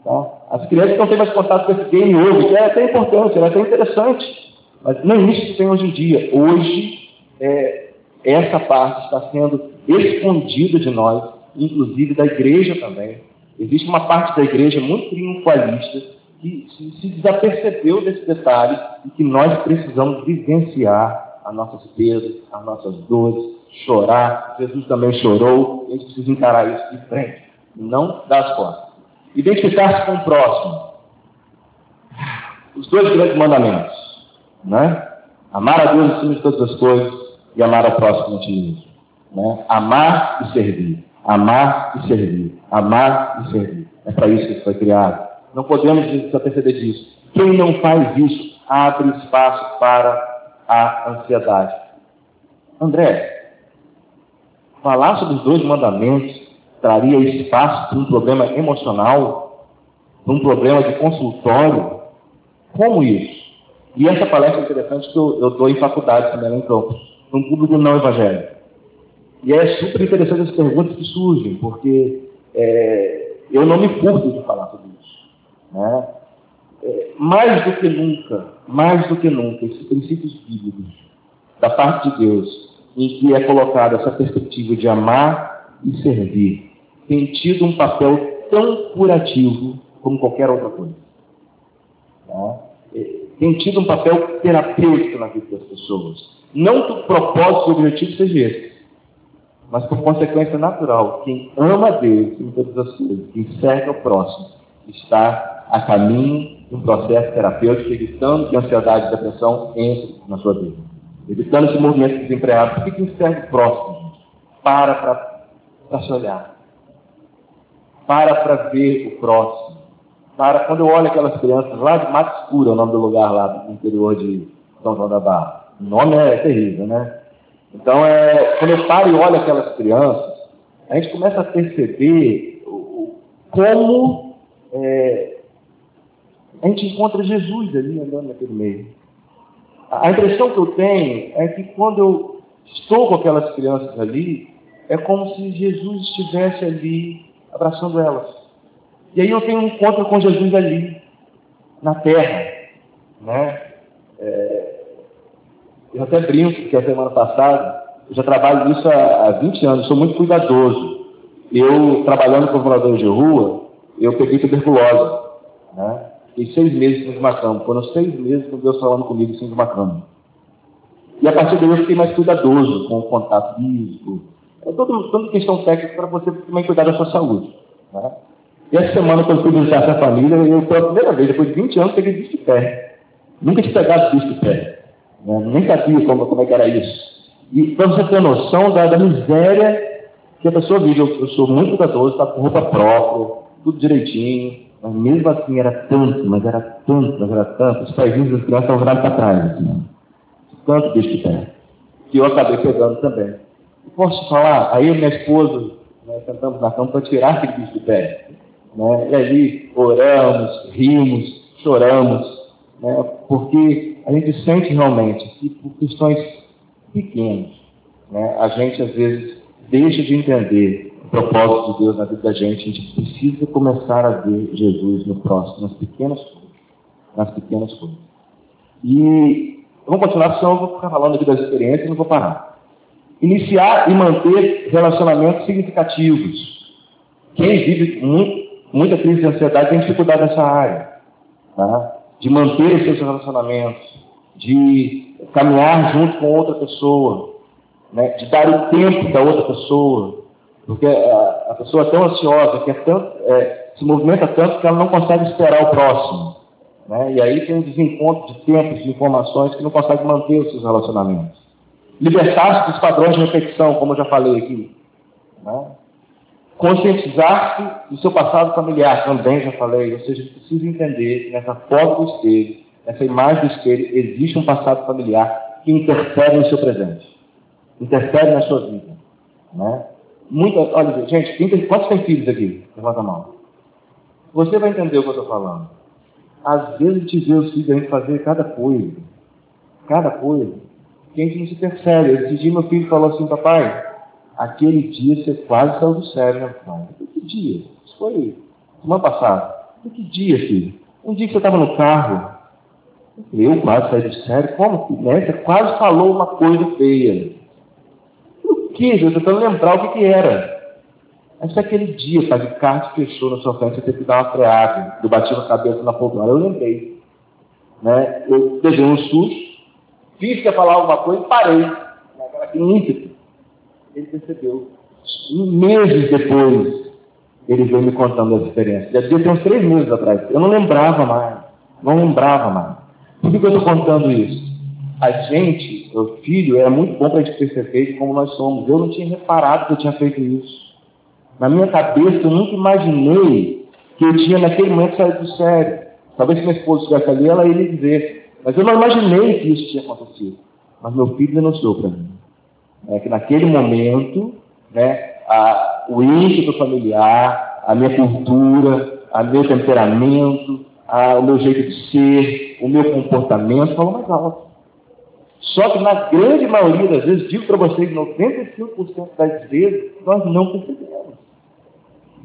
Tá? As crianças não têm mais contato com esse game hoje, que é até importante, é até interessante. Mas nem isso tem hoje em dia. Hoje, é, essa parte está sendo escondida de nós, inclusive da igreja também. Existe uma parte da igreja muito triunfalista que se, se desapercebeu desse detalhe e que nós precisamos vivenciar as nossas perdas, as nossas dores, chorar. Jesus também chorou. A gente precisa encarar isso de frente, não das costas. Identificar-se com o próximo. Os dois grandes mandamentos, né? Amar a Deus acima de todas as coisas e amar ao próximo a ti mesmo. Né? Amar e servir. Amar e servir. Amar e servir. É para isso que foi criado. Não podemos desaperceber disso. Quem não faz isso abre espaço para a ansiedade. André, Falar sobre os dois mandamentos traria espaço para um problema emocional, para um problema de consultório? Como isso? E essa palestra é interessante que eu, eu dou em faculdade também em Campos, num público não evangélico. E é super interessante as perguntas que surgem, porque é, eu não me furto de falar sobre isso. Né? É, mais do que nunca, mais do que nunca, esses princípios bíblicos da parte de Deus em que é colocada essa perspectiva de amar e servir, tem tido um papel tão curativo como qualquer outra coisa. Tá? Tem tido um papel terapêutico na vida das pessoas. Não que o propósito e o objetivo seja esse, mas por consequência natural. Quem ama Deus em todas as coisas, quem serve ao próximo, está a caminho de um processo terapêutico, evitando que a ansiedade e depressão entrem na sua vida evitando esse movimento de desempregado. Por que, que serve próximo, gente? Para para se olhar. Para para ver o próximo. Para quando eu olho aquelas crianças lá de Mato Escuro, é o nome do lugar lá no interior de São João da Barra. O nome é terrível, né? Então, é, quando eu paro e olho aquelas crianças, a gente começa a perceber como é, a gente encontra Jesus ali andando naquele meio. A impressão que eu tenho é que quando eu estou com aquelas crianças ali, é como se Jesus estivesse ali abraçando elas. E aí eu tenho um encontro com Jesus ali, na terra. Né? É, eu até brinco que a semana passada, eu já trabalho nisso há, há 20 anos, sou muito cuidadoso. Eu, trabalhando com moradores de rua, eu peguei tuberculose. Né? Fiquei seis meses sem uma cama. Foram seis meses com Deus falando comigo sem uma cama. E a partir daí eu fiquei mais cuidadoso com o contato físico. É toda, toda questão técnica para você também cuidar da sua saúde. Né? E essa semana, quando fui visitar essa família, eu pela primeira vez, depois de 20 anos, peguei bicho de pé. Nunca tinha pegado bicho de pé. Né? Nem sabia como, como é que era isso. E para você ter noção da, da, miséria que a pessoa vive. Eu, eu sou muito cuidadoso, está com roupa própria, tudo direitinho. Mas mesmo assim era tanto, mas era tanto, mas era tanto. Os paizinhos das crianças estavam virados para trás. Assim, tanto bicho de pé. Que eu acabei pegando também. Posso falar? Aí minha esposa, nós sentamos na cama para tirar aquele bicho de pé. Né? E ali oramos, rimos, choramos, né? porque a gente sente realmente que por questões pequenas, né? a gente às vezes deixa de entender o propósito de Deus na vida da gente. A gente precisa começar a ver Jesus no próximo, nas pequenas coisas. Nas pequenas coisas. E vamos continuar, senão eu vou ficar falando aqui das experiências e não vou parar. Iniciar e manter relacionamentos significativos. Quem vive muito muita crise de ansiedade tem dificuldade nessa área, tá? de manter os seus relacionamentos, de caminhar junto com outra pessoa, né? de dar o tempo da outra pessoa, porque a, pessoa é tão ansiosa, que é tanto, é, se movimenta tanto que ela não consegue esperar o próximo. Né? E aí tem um desencontro de tempos, de informações que não consegue manter os seus relacionamentos. Libertar-se dos padrões de repetição, como eu já falei aqui. Né? Conscientizar-se do seu passado familiar, também já falei, ou seja, precisa entender que nessa foto do espelho, nessa imagem do espelho, existe um passado familiar que interfere no seu presente, interfere na sua vida. Né? Muita, olha, gente, quantos tem filhos aqui? Levanta a mão. Você vai entender o que eu estou falando. Às vezes a gente vê os filhos a gente fazer cada coisa, cada coisa, que a gente não se percebe. Esse dia meu filho falou assim, papai, aquele dia você quase saiu do sério, né, pai? Que dia? Isso foi semana passada. Que dia, filho? Um dia que você estava no carro. Eu quase saí do sério. Como? Né? Você quase falou uma coisa feia. O que? Eu estou tentando lembrar o que, que era. Mas foi aquele dia, pai, o carro fechou na sua frente, você teve que dar uma freada. Eu bati a cabeça na poltrona. Eu lembrei. Né? Eu peguei um susto, fiz que ia falar alguma coisa e parei. Aquela ímpeto ele percebeu. Meses depois, ele veio me contando essa experiência. Já ter uns três meses atrás. Eu não lembrava mais. Não lembrava mais. Por que, que eu estou contando isso? A gente, o filho, era muito bom para a gente perceber como nós somos. Eu não tinha reparado que eu tinha feito isso. Na minha cabeça, eu nunca imaginei que eu tinha, naquele momento, saído do sério. Talvez se minha esposa estivesse ali, ela ia me dizer. Mas eu não imaginei que isso tinha acontecido. Mas meu filho denunciou para mim é que naquele momento, né, a, o ímpeto familiar, a minha cultura, o meu temperamento, a, o meu jeito de ser, o meu comportamento falou mais alto. Só que na grande maioria das vezes, digo para vocês, 95% das vezes, nós não percebemos.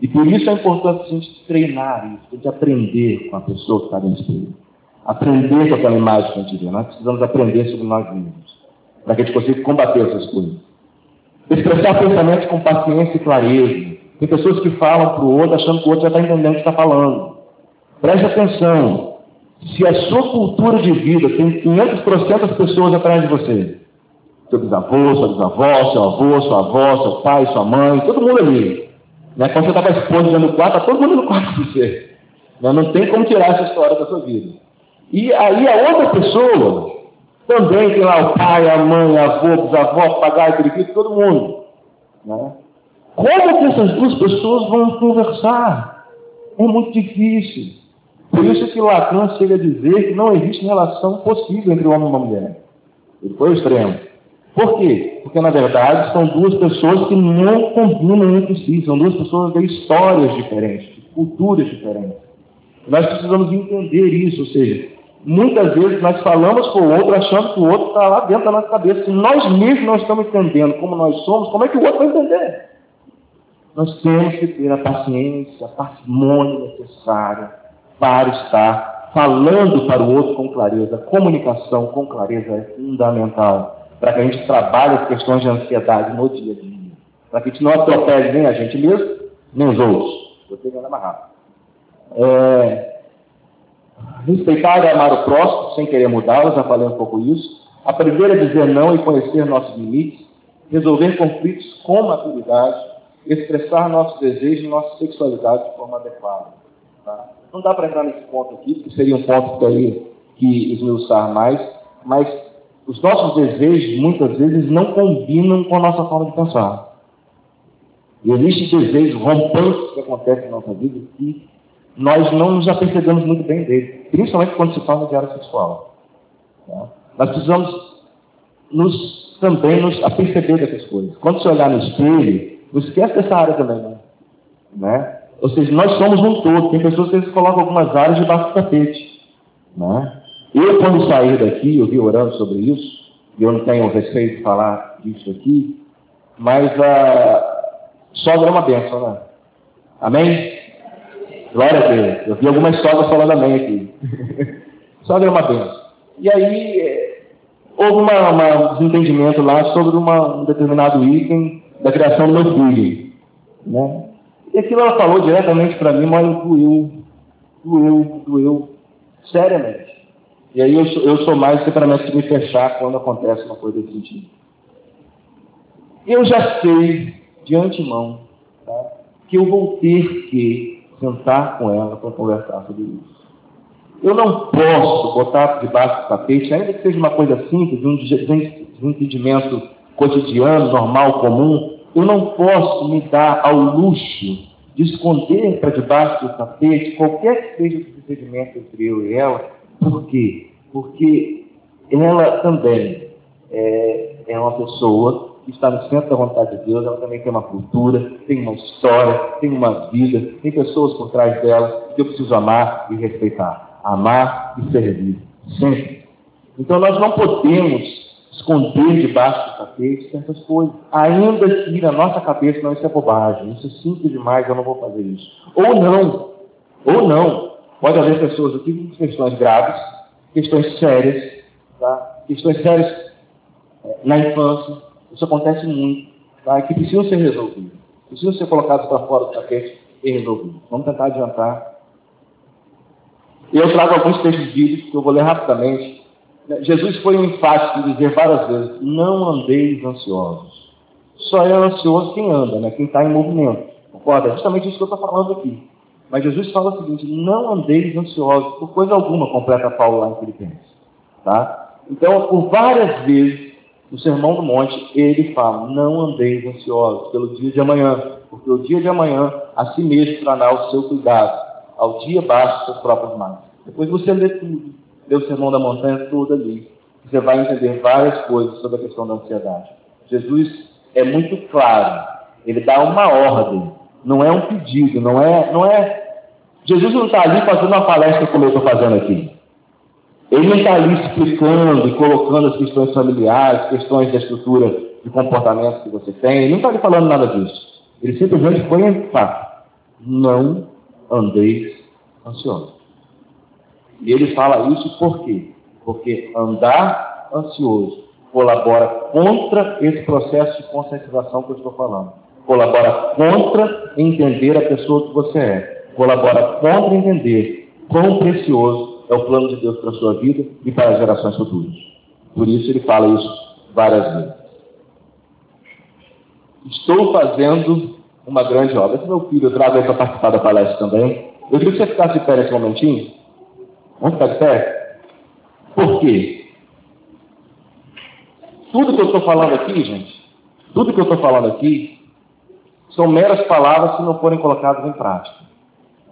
E por isso é importante a gente treinar isso, a gente aprender com a pessoa que está dentro espelho. Aprender com aquela imagem que a gente vê. Nós precisamos aprender sobre nós mesmos para que a gente consiga combater essas coisas. Expressar pensamentos com paciência e clareza. Tem pessoas que falam para o outro achando que o outro já está entendendo o que está falando. Preste atenção. Se a sua cultura de vida tem 500, 300 pessoas atrás de você, seu bisavô, sua bisavó, seu avô, sua avó, seu pai, sua mãe, todo mundo ali. Né? Quando você está com a esposa dentro do quarto, está todo mundo no quarto com você. Né? Não tem como tirar essa história da sua vida. E aí a outra pessoa também tem lá o pai, a mãe, a avô, os avós, papagaio, periquito, todo mundo. Né? Como que essas duas pessoas vão conversar? É muito difícil. Por isso que Lacan chega a dizer que não existe relação possível entre o homem e uma mulher. Ele foi extremo. Por quê? Porque, na verdade, são duas pessoas que não combinam entre si. São duas pessoas de histórias diferentes, de culturas diferentes. Nós precisamos entender isso, ou seja, Muitas vezes nós falamos com o outro achando que o outro está lá dentro da nossa cabeça. Se nós mesmos não estamos entendendo como nós somos, como é que o outro vai entender? Nós temos que ter a paciência, a parcimônia necessária para estar falando para o outro com clareza. Comunicação com clareza é fundamental para que a gente trabalhe as questões de ansiedade no dia a dia. Para que a gente não atropele nem a gente mesmo, nem os outros. Andar mais rápido. É, respeitar e amar o próximo sem querer mudá-lo, já falei um pouco isso. Aprender a dizer não e conhecer nossos limites. resolver conflitos com maturidade, expressar nossos desejos e nossa sexualidade de forma adequada. Tá? Não dá para entrar nesse ponto aqui, porque seria um ponto que teria que esmiuçar mais, mas os nossos desejos, muitas vezes, não combinam com a nossa forma de pensar. E existem desejos rompantes que acontecem na nossa vida que nós não nos apercebemos muito bem dele, principalmente quando se fala de área sexual. Tá? Nós precisamos nos, também nos aperceber dessas coisas. Quando você olhar no espelho, não esquece dessa área também, não. Né? Ou seja, nós somos um todo. Tem pessoas que colocam algumas áreas debaixo do tapete. Né? Eu, quando saí daqui, eu vi orando sobre isso, e eu não tenho receio de falar disso aqui, mas a sogra é uma bênção, né? Amém? Glória a Deus. Eu vi algumas sogras falando amém aqui. <laughs> sogra é uma bênção. E aí, é, houve uma, uma, um desentendimento lá sobre uma, um determinado item da criação do meu filho. Né? E aquilo ela falou diretamente para mim, mas doeu, doeu, doeu, seriamente. E aí eu, eu sou mais temperamento de me fechar quando acontece uma coisa desse sentido. Eu já sei, de antemão, tá, que eu vou ter que sentar com ela para conversar sobre isso. Eu não posso botar debaixo do tapete, ainda que seja uma coisa simples, um, de um entendimento cotidiano, normal, comum, eu não posso me dar ao luxo de esconder para debaixo do tapete qualquer que seja o procedimento entre eu e ela, por quê? Porque ela também é, é uma pessoa que está no centro da vontade de Deus, ela também tem uma cultura, tem uma história, tem uma vida, tem pessoas por trás dela que eu preciso amar e respeitar. Amar e servir, sempre. Então nós não podemos esconder debaixo do tapete certas coisas. Ainda que na nossa cabeça não, isso é bobagem, isso é simples demais, eu não vou fazer isso. Ou não, ou não. Pode haver pessoas aqui com questões graves, questões sérias, tá? questões sérias é, na infância, isso acontece muito, tá? que precisam ser resolvidas, precisam ser colocados para fora do tapete e resolvidos. Vamos tentar adiantar. Eu trago alguns textos bíblicos que eu vou ler rapidamente. Jesus foi um enfático de dizer várias vezes: não andeis ansiosos. Só é ansioso quem anda, né? quem está em movimento. Concorda? É justamente isso que eu estou falando aqui. Mas Jesus fala o seguinte: não andeis ansiosos por coisa alguma, completa Paulo lá em Filipenses. Tá? Então, por várias vezes, no Sermão do Monte, ele fala: não andeis ansiosos pelo dia de amanhã, porque o dia de amanhã a si mesmo trará o seu cuidado. Ao dia basta os seus próprios males. Depois você lê tudo, lê o Sermão da Montanha todo ali. Você vai entender várias coisas sobre a questão da ansiedade. Jesus é muito claro. Ele dá uma ordem, não é um pedido, não é, não é Jesus não está ali fazendo uma palestra como eu estou fazendo aqui. Ele não está ali explicando e colocando as questões familiares, questões da estrutura de comportamento que você tem. Ele não está ali falando nada disso. Ele simplesmente põe em fato. Não andeis ansiosos. E ele fala isso por quê? Porque andar ansioso colabora contra esse processo de conscientização que eu estou falando. Colabora contra entender a pessoa que você é colabora contra entender quão precioso é o plano de Deus para a sua vida e para as gerações futuras. Por isso ele fala isso várias vezes. Estou fazendo uma grande obra. Esse meu filho, eu trago ele para participar da palestra também. Eu queria que você ficasse de pé nesse momentinho. Vamos ficar de pé? Por quê? Tudo que eu estou falando aqui, gente, tudo que eu estou falando aqui, são meras palavras se não forem colocadas em prática.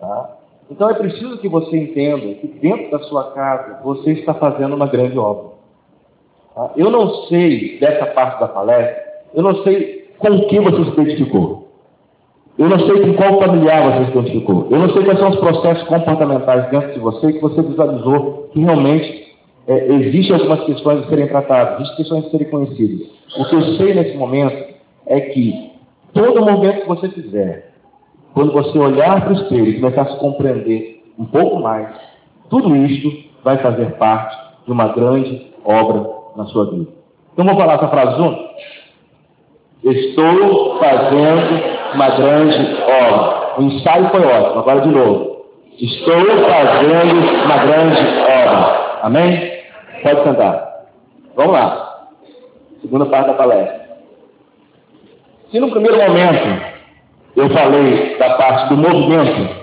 Tá? Então é preciso que você entenda que dentro da sua casa você está fazendo uma grande obra. Tá? Eu não sei dessa parte da palestra, eu não sei com que você se identificou. Eu não sei com qual familiar você se identificou. Eu não sei quais são os processos comportamentais dentro de você que você visualizou que realmente é, existem algumas questões a serem tratadas, existem questões a serem conhecidas. O que eu sei nesse momento é que todo momento que você fizer quando você olhar para o espelho e começar a se compreender um pouco mais, tudo isto vai fazer parte de uma grande obra na sua vida. Então vamos falar essa frase junto? Estou fazendo uma grande obra. O ensaio foi ótimo, agora de novo. Estou fazendo uma grande obra. Amém? Pode sentar. Vamos lá. Segunda parte da palestra. Se no primeiro momento eu falei da parte do movimento,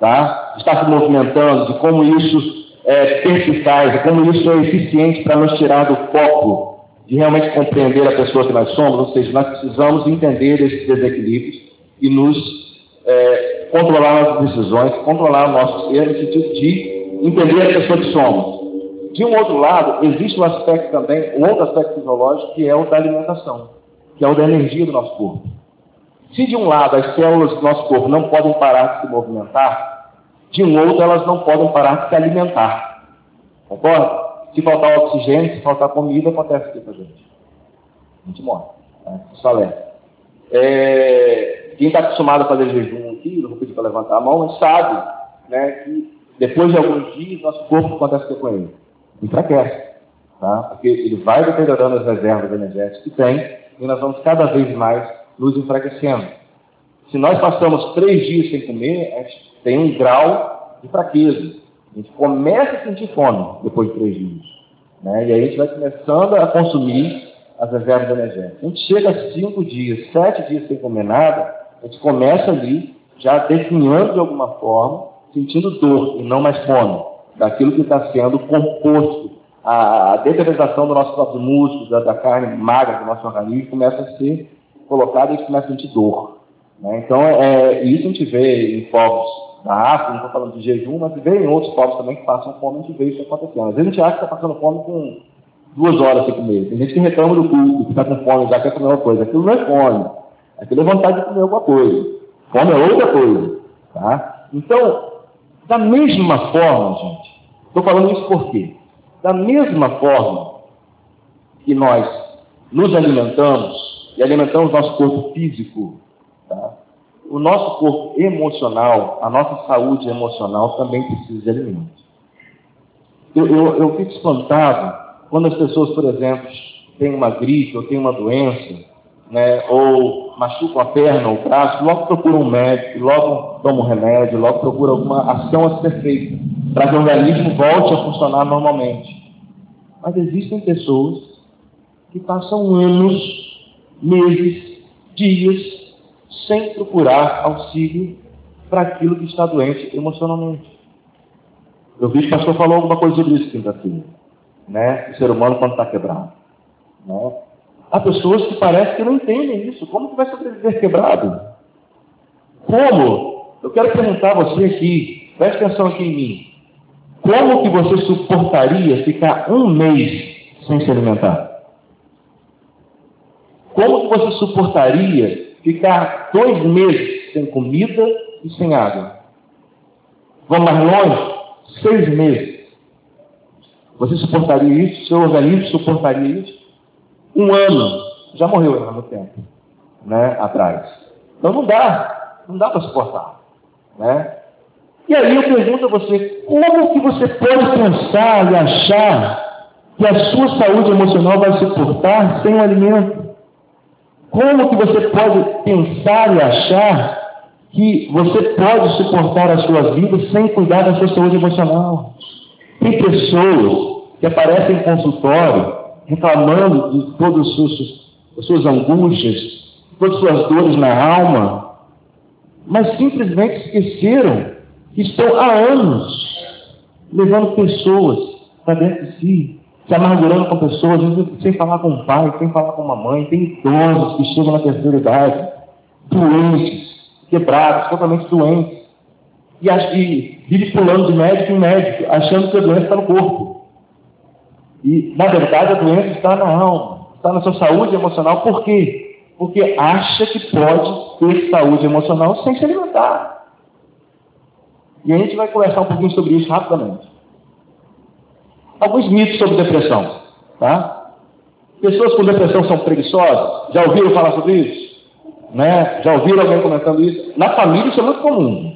tá? Está se movimentando, de como isso é perspicaz, de como isso é eficiente para nos tirar do foco de realmente compreender a pessoa que nós somos, ou seja, nós precisamos entender esses desequilíbrios e nos é, controlar nossas decisões, controlar o nosso ser, no sentido de entender a pessoa que somos. De um outro lado, existe um aspecto também, um outro aspecto fisiológico, que é o da alimentação, que é o da energia do nosso corpo. Se de um lado as células do nosso corpo não podem parar de se movimentar, de um outro elas não podem parar de se alimentar. Concorda? Se faltar oxigênio, se faltar comida, acontece o que com a gente? A gente morre. Né? Isso alerta. É, quem está acostumado a fazer jejum aqui, não vou pedir para levantar a mão, sabe né, que depois de alguns dias, nosso corpo acontece o que com ele? Enfraquece. Tá? Porque ele vai deteriorando as reservas energéticas que tem e nós vamos cada vez mais nos enfraquecendo. Se nós passamos três dias sem comer, a gente tem um grau de fraqueza. A gente começa a sentir fome depois de três dias. Né? E aí a gente vai começando a consumir as reservas energéticas. A gente chega a cinco dias, sete dias sem comer nada, a gente começa ali já definhando de alguma forma, sentindo dor e não mais fome, daquilo que está sendo composto. A, deterioração do nosso próprio músculo, da, da, carne magra do nosso organismo, começa a ser colocada e começa a sentir dor. Né? Então, é, isso a gente vê em povos da África, não estou falando de jejum, mas vê em outros povos também que passam fome, a gente vê isso acontecendo. Às vezes a gente acha que está passando fome com duas horas sem comer. Tem gente que reclama do culto, que está com fome, já quer comer uma coisa. Aquilo não é fome. Aquilo é vontade de comer alguma coisa. Fome é outra coisa. Tá? Então, da mesma forma, gente, estou falando isso por quê? Da mesma forma que nós nos alimentamos e alimentamos nosso corpo físico, tá? o nosso corpo emocional, a nossa saúde emocional também precisa de alimentos. Eu, eu, eu fico espantado quando as pessoas, por exemplo, têm uma gripe ou têm uma doença, né, ou machucam a perna ou o braço, logo procuram um médico, logo tomam um remédio, logo procuram alguma ação a ser feita para que o organismo volte a funcionar normalmente. Mas existem pessoas que passam anos, meses, dias sem procurar auxílio para aquilo que está doente emocionalmente. Eu vi que o pastor falou alguma coisa sobre isso quinta-feira né, o ser humano quando está quebrado. Né? Há pessoas que parecem que não entendem isso. Como que vai sobreviver quebrado? Como? Eu quero perguntar a você aqui, preste atenção aqui em mim. Como que você suportaria ficar um mês sem se alimentar? Como que você suportaria ficar dois meses sem comida e sem água? Vamos mais longe? Seis meses. Você suportaria isso? Seu organismo suportaria isso? Um ano. Já morreu há muito tempo. Né? Atrás. Então não dá. Não dá para suportar. Né? E aí eu pergunto a você, como que você pode pensar e achar que a sua saúde emocional vai suportar sem o alimento? Como que você pode pensar e achar que você pode suportar a sua vida sem cuidar da sua saúde emocional? Tem pessoas que aparecem em consultório reclamando de todas as suas, as suas angústias, todas as suas dores na alma, mas simplesmente esqueceram que estão há anos levando pessoas para dentro de si, se amargurando com pessoas, sem falar com o pai, sem falar com a mãe. Tem idosos que chegam na terceira idade, doentes, quebrados, totalmente doentes e, e vive pulando de médico em médico, achando que a doença está no corpo. E, na verdade, a doença está na alma, está na sua saúde emocional. Por quê? Porque acha que pode ter saúde emocional sem se alimentar. E a gente vai conversar um pouquinho sobre isso rapidamente. Alguns mitos sobre depressão. Tá? Pessoas com depressão são preguiçosas? Já ouviram falar sobre isso? Né? Já ouviram alguém comentando isso? Na família isso é muito comum.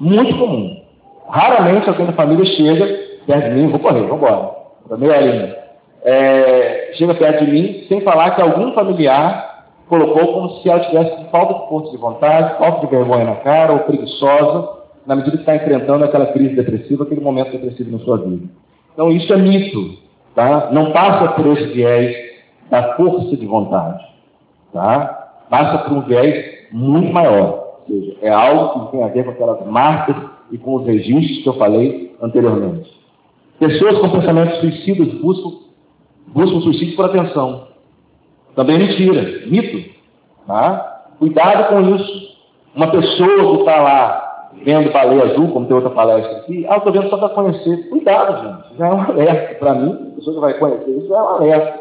Muito comum. Raramente alguém da família chega perto de mim, vou correr, vou embora. Meia horinha. É, chega perto de mim sem falar que algum familiar colocou como se ela tivesse falta de força de vontade, falta de vergonha na cara ou preguiçosa, na medida que está enfrentando aquela crise depressiva, aquele momento depressivo na sua vida. Então isso é mito, tá? Não passa por esse viés da força de vontade, tá? passa por um viés muito maior. Ou seja, é algo que tem a ver com aquelas marcas e com os registros que eu falei anteriormente. Pessoas com pensamentos suicidas buscam, buscam suicídio por atenção. Também é mentira, mito. Tá? Cuidado com isso. Uma pessoa que está lá vendo baleia azul, como tem outra palestra aqui, ah, estou vendo só para conhecer. Cuidado, gente. Já é um alerta. Para mim, a pessoa que vai conhecer isso já é um alerta.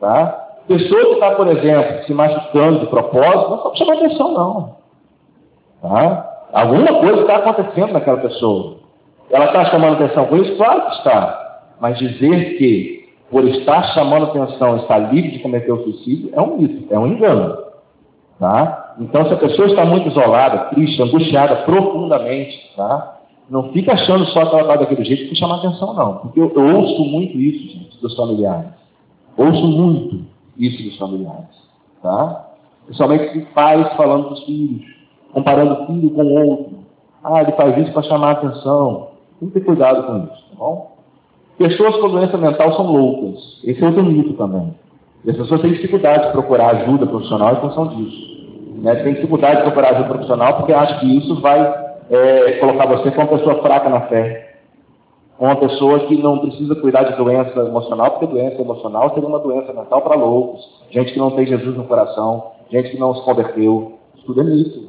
Tá? Pessoa que está, por exemplo, se machucando de propósito, não está chamando atenção, não. Tá? Alguma coisa está acontecendo naquela pessoa. Ela está chamando atenção com isso? Claro que está. Mas dizer que, por estar chamando atenção, está livre de cometer o suicídio, é um mito, é um engano. Tá? Então, se a pessoa está muito isolada, triste, angustiada profundamente, tá? não fica achando só que ela está daquele jeito que chamar atenção, não. Porque eu, eu ouço muito isso, gente, dos familiares. Ouço muito isso dos familiares. Tá? Principalmente de pais falando dos filhos, comparando o filho com o outro. Ah, ele faz isso para chamar atenção. Tem que ter cuidado com isso, tá bom? Pessoas com doença mental são loucas. Esse é outro mito também. E as pessoas têm dificuldade de procurar ajuda profissional em função disso. Né? Tem dificuldade de procurar ajuda profissional porque acha que isso vai é, colocar você como uma pessoa fraca na fé. Uma pessoa que não precisa cuidar de doença emocional, porque doença emocional seria uma doença mental para loucos. Gente que não tem Jesus no coração, gente que não se converteu. Isso tudo é mito.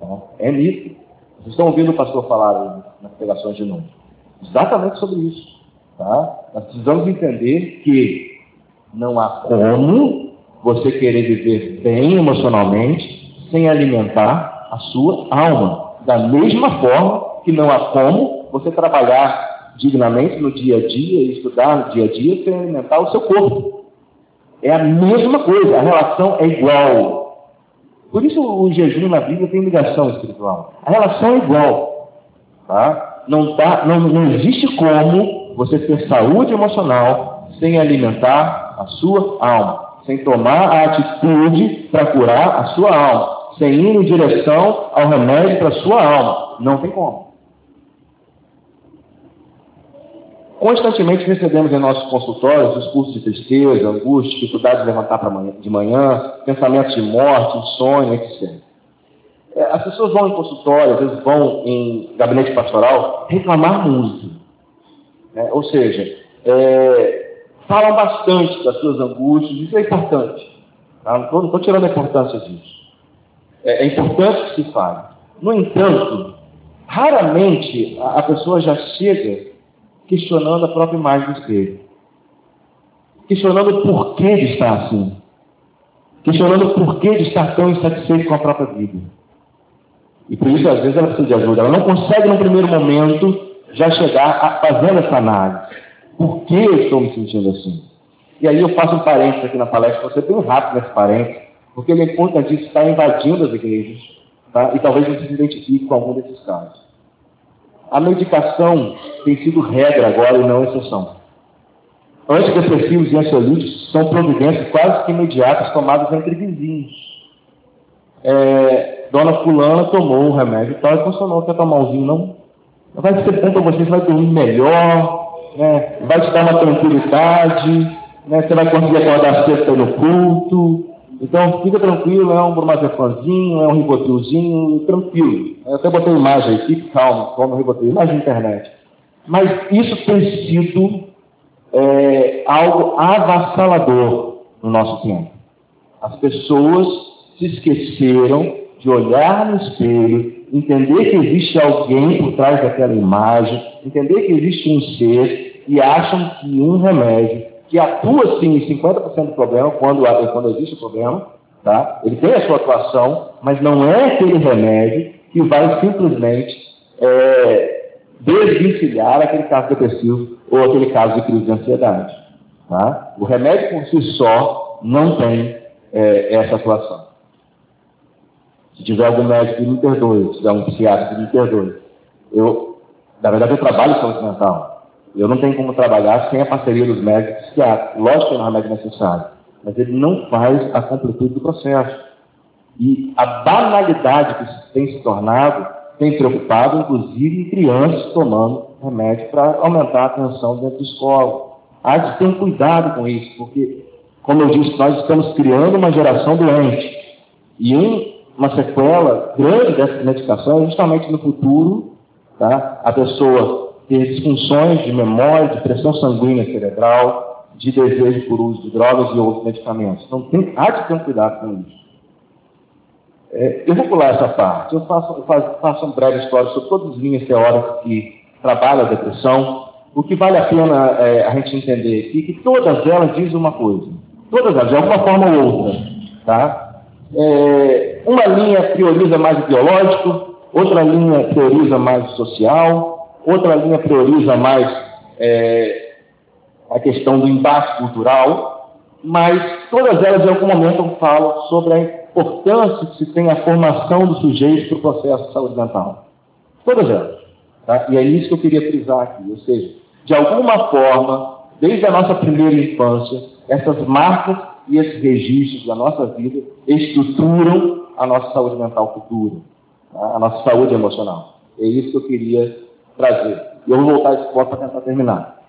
Tá? É mito. Vocês estão ouvindo o pastor falar nas pregações de novo. Exatamente sobre isso. Tá? Nós precisamos entender que não há como você querer viver bem emocionalmente sem alimentar a sua alma. Da mesma forma que não há como você trabalhar dignamente no dia a dia e estudar no dia a dia sem alimentar o seu corpo. É a mesma coisa, a relação é igual. Por isso o jejum na Bíblia tem ligação espiritual. A relação é igual. Tá? Não, tá, não, não existe como você ter saúde emocional sem alimentar a sua alma, sem tomar a atitude para curar a sua alma, sem ir em direção ao remédio para a sua alma. Não tem como. Constantemente recebemos em nossos consultórios discursos de tristeza, angústia, dificuldade de levantar de manhã, pensamentos de morte, insônia, etc. É, as pessoas vão em consultório, às vezes vão em gabinete pastoral reclamar muito. Né? Ou seja, é, falam bastante das suas angústias, isso é importante. Tá? Não estou tirando a importância disso. É, é importante que se fale. No entanto, raramente a, a pessoa já chega questionando a própria imagem do espelho. Questionando o porquê de estar assim. Questionando o porquê de estar tão insatisfeito com a própria vida. E por isso, às vezes, ela precisa de ajuda. Ela não consegue, no primeiro momento, já chegar a, fazendo essa análise. Por que eu estou me sentindo assim? E aí eu faço um parênteses aqui na palestra, você bem rápido nesse parênteses, porque ele é importantíssimo, está invadindo as igrejas, tá? e talvez você se identifique com algum desses casos. A medicação tem sido regra agora e não exceção. Antidepressivos e ansiolíticos são providências quase que imediatas tomadas entre vizinhos. É, dona fulana tomou um remédio tal, e funcionou, quer tomar um vinho, não? Vai ser bom para você, você vai dormir melhor, né? vai te dar uma tranquilidade, né? você vai conseguir acordar cedo no culto, então, fica tranquilo, é um bromazepamzinho, é um ribotrilzinho, tranquilo. Eu até botei imagem aí, fique calmo, como ribotril, imagem na internet. Mas isso tem sido é, algo avassalador no nosso tempo. As pessoas se esqueceram de olhar no espelho, entender que existe alguém por trás daquela imagem, entender que existe um ser e acham que um remédio que atua sim em 50% do problema, quando, quando existe o problema, tá? ele tem a sua atuação, mas não é aquele remédio que vai simplesmente é, desvencilhar aquele caso depressivo ou aquele caso de crise de ansiedade. Tá? O remédio por si só não tem é, essa atuação. Se tiver algum médico que me perdoe, se tiver um psiquiatra que me perdoe. Eu, na verdade, eu trabalho saúde mental. Eu não tenho como trabalhar sem a parceria dos médicos psiquiatras. Lógico que é um remédio necessário, mas ele não faz a completude do processo. E a banalidade que tem se tornado tem preocupado, inclusive, crianças tomando remédio para aumentar a atenção dentro da escola. Há de ter cuidado com isso, porque, como eu disse, nós estamos criando uma geração doente. E um, uma sequela grande dessa medicação é justamente no futuro tá, a pessoa ter disfunções de memória, de pressão sanguínea cerebral, de desejo por uso de drogas e outros medicamentos. Então, tem, há de ter um cuidado com isso. É, eu vou pular essa parte. Eu faço, eu faço, faço uma breve história sobre todas as linhas teóricas que trabalham a depressão. O que vale a pena é, a gente entender aqui é que todas elas dizem uma coisa. Todas elas, de alguma forma ou outra. Tá? É, uma linha prioriza mais o biológico, outra linha prioriza mais o social, outra linha prioriza mais é, a questão do embate cultural, mas todas elas, em algum momento, falam sobre a importância que se tem a formação do sujeito para o processo de saúde mental. Todas elas. Tá? E é isso que eu queria frisar aqui. Ou seja, de alguma forma, desde a nossa primeira infância, essas marcas e esses registros da nossa vida estruturam a nossa saúde mental futura, tá? a nossa saúde emocional. É isso que eu queria trazer. E eu vou voltar esse ponto para tentar terminar.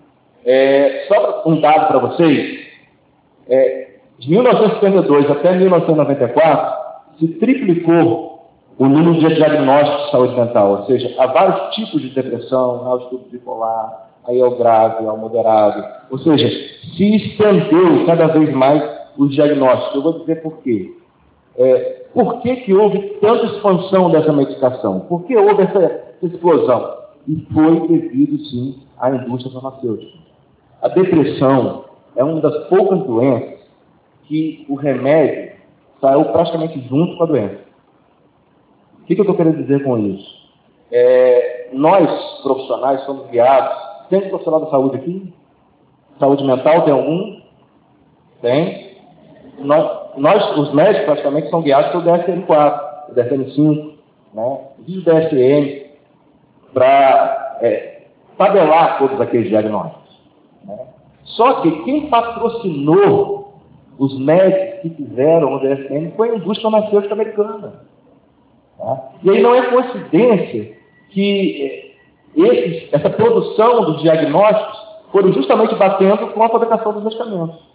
É, só um dado para vocês. É, de 1952 até 1994, se triplicou o número de diagnósticos de saúde mental, ou seja, há vários tipos de depressão, há o estudo bipolar, aí é o grave, é o moderado, ou seja, se estendeu cada vez mais os diagnósticos. Eu vou dizer por quê. É, por que, que houve tanta expansão dessa medicação? Por que houve essa explosão? E foi devido, sim, à indústria farmacêutica. A depressão é uma das poucas doenças que o remédio saiu praticamente junto com a doença. O que, que eu estou querendo dizer com isso? É, nós, profissionais, somos guiados. Tem um profissional da saúde aqui? Saúde mental tem algum? Tem. Nós, nós, os médicos, praticamente, são guiados pelo DSM-4, DSM-5, né? o DSM, para é, tabelar todos aqueles diagnósticos. Né? Só que quem patrocinou os médicos que fizeram o DSM foi a indústria farmacêutica americana. Tá? E aí não é coincidência que eh, esses, essa produção dos diagnósticos foram justamente batendo com a fabricação dos medicamentos.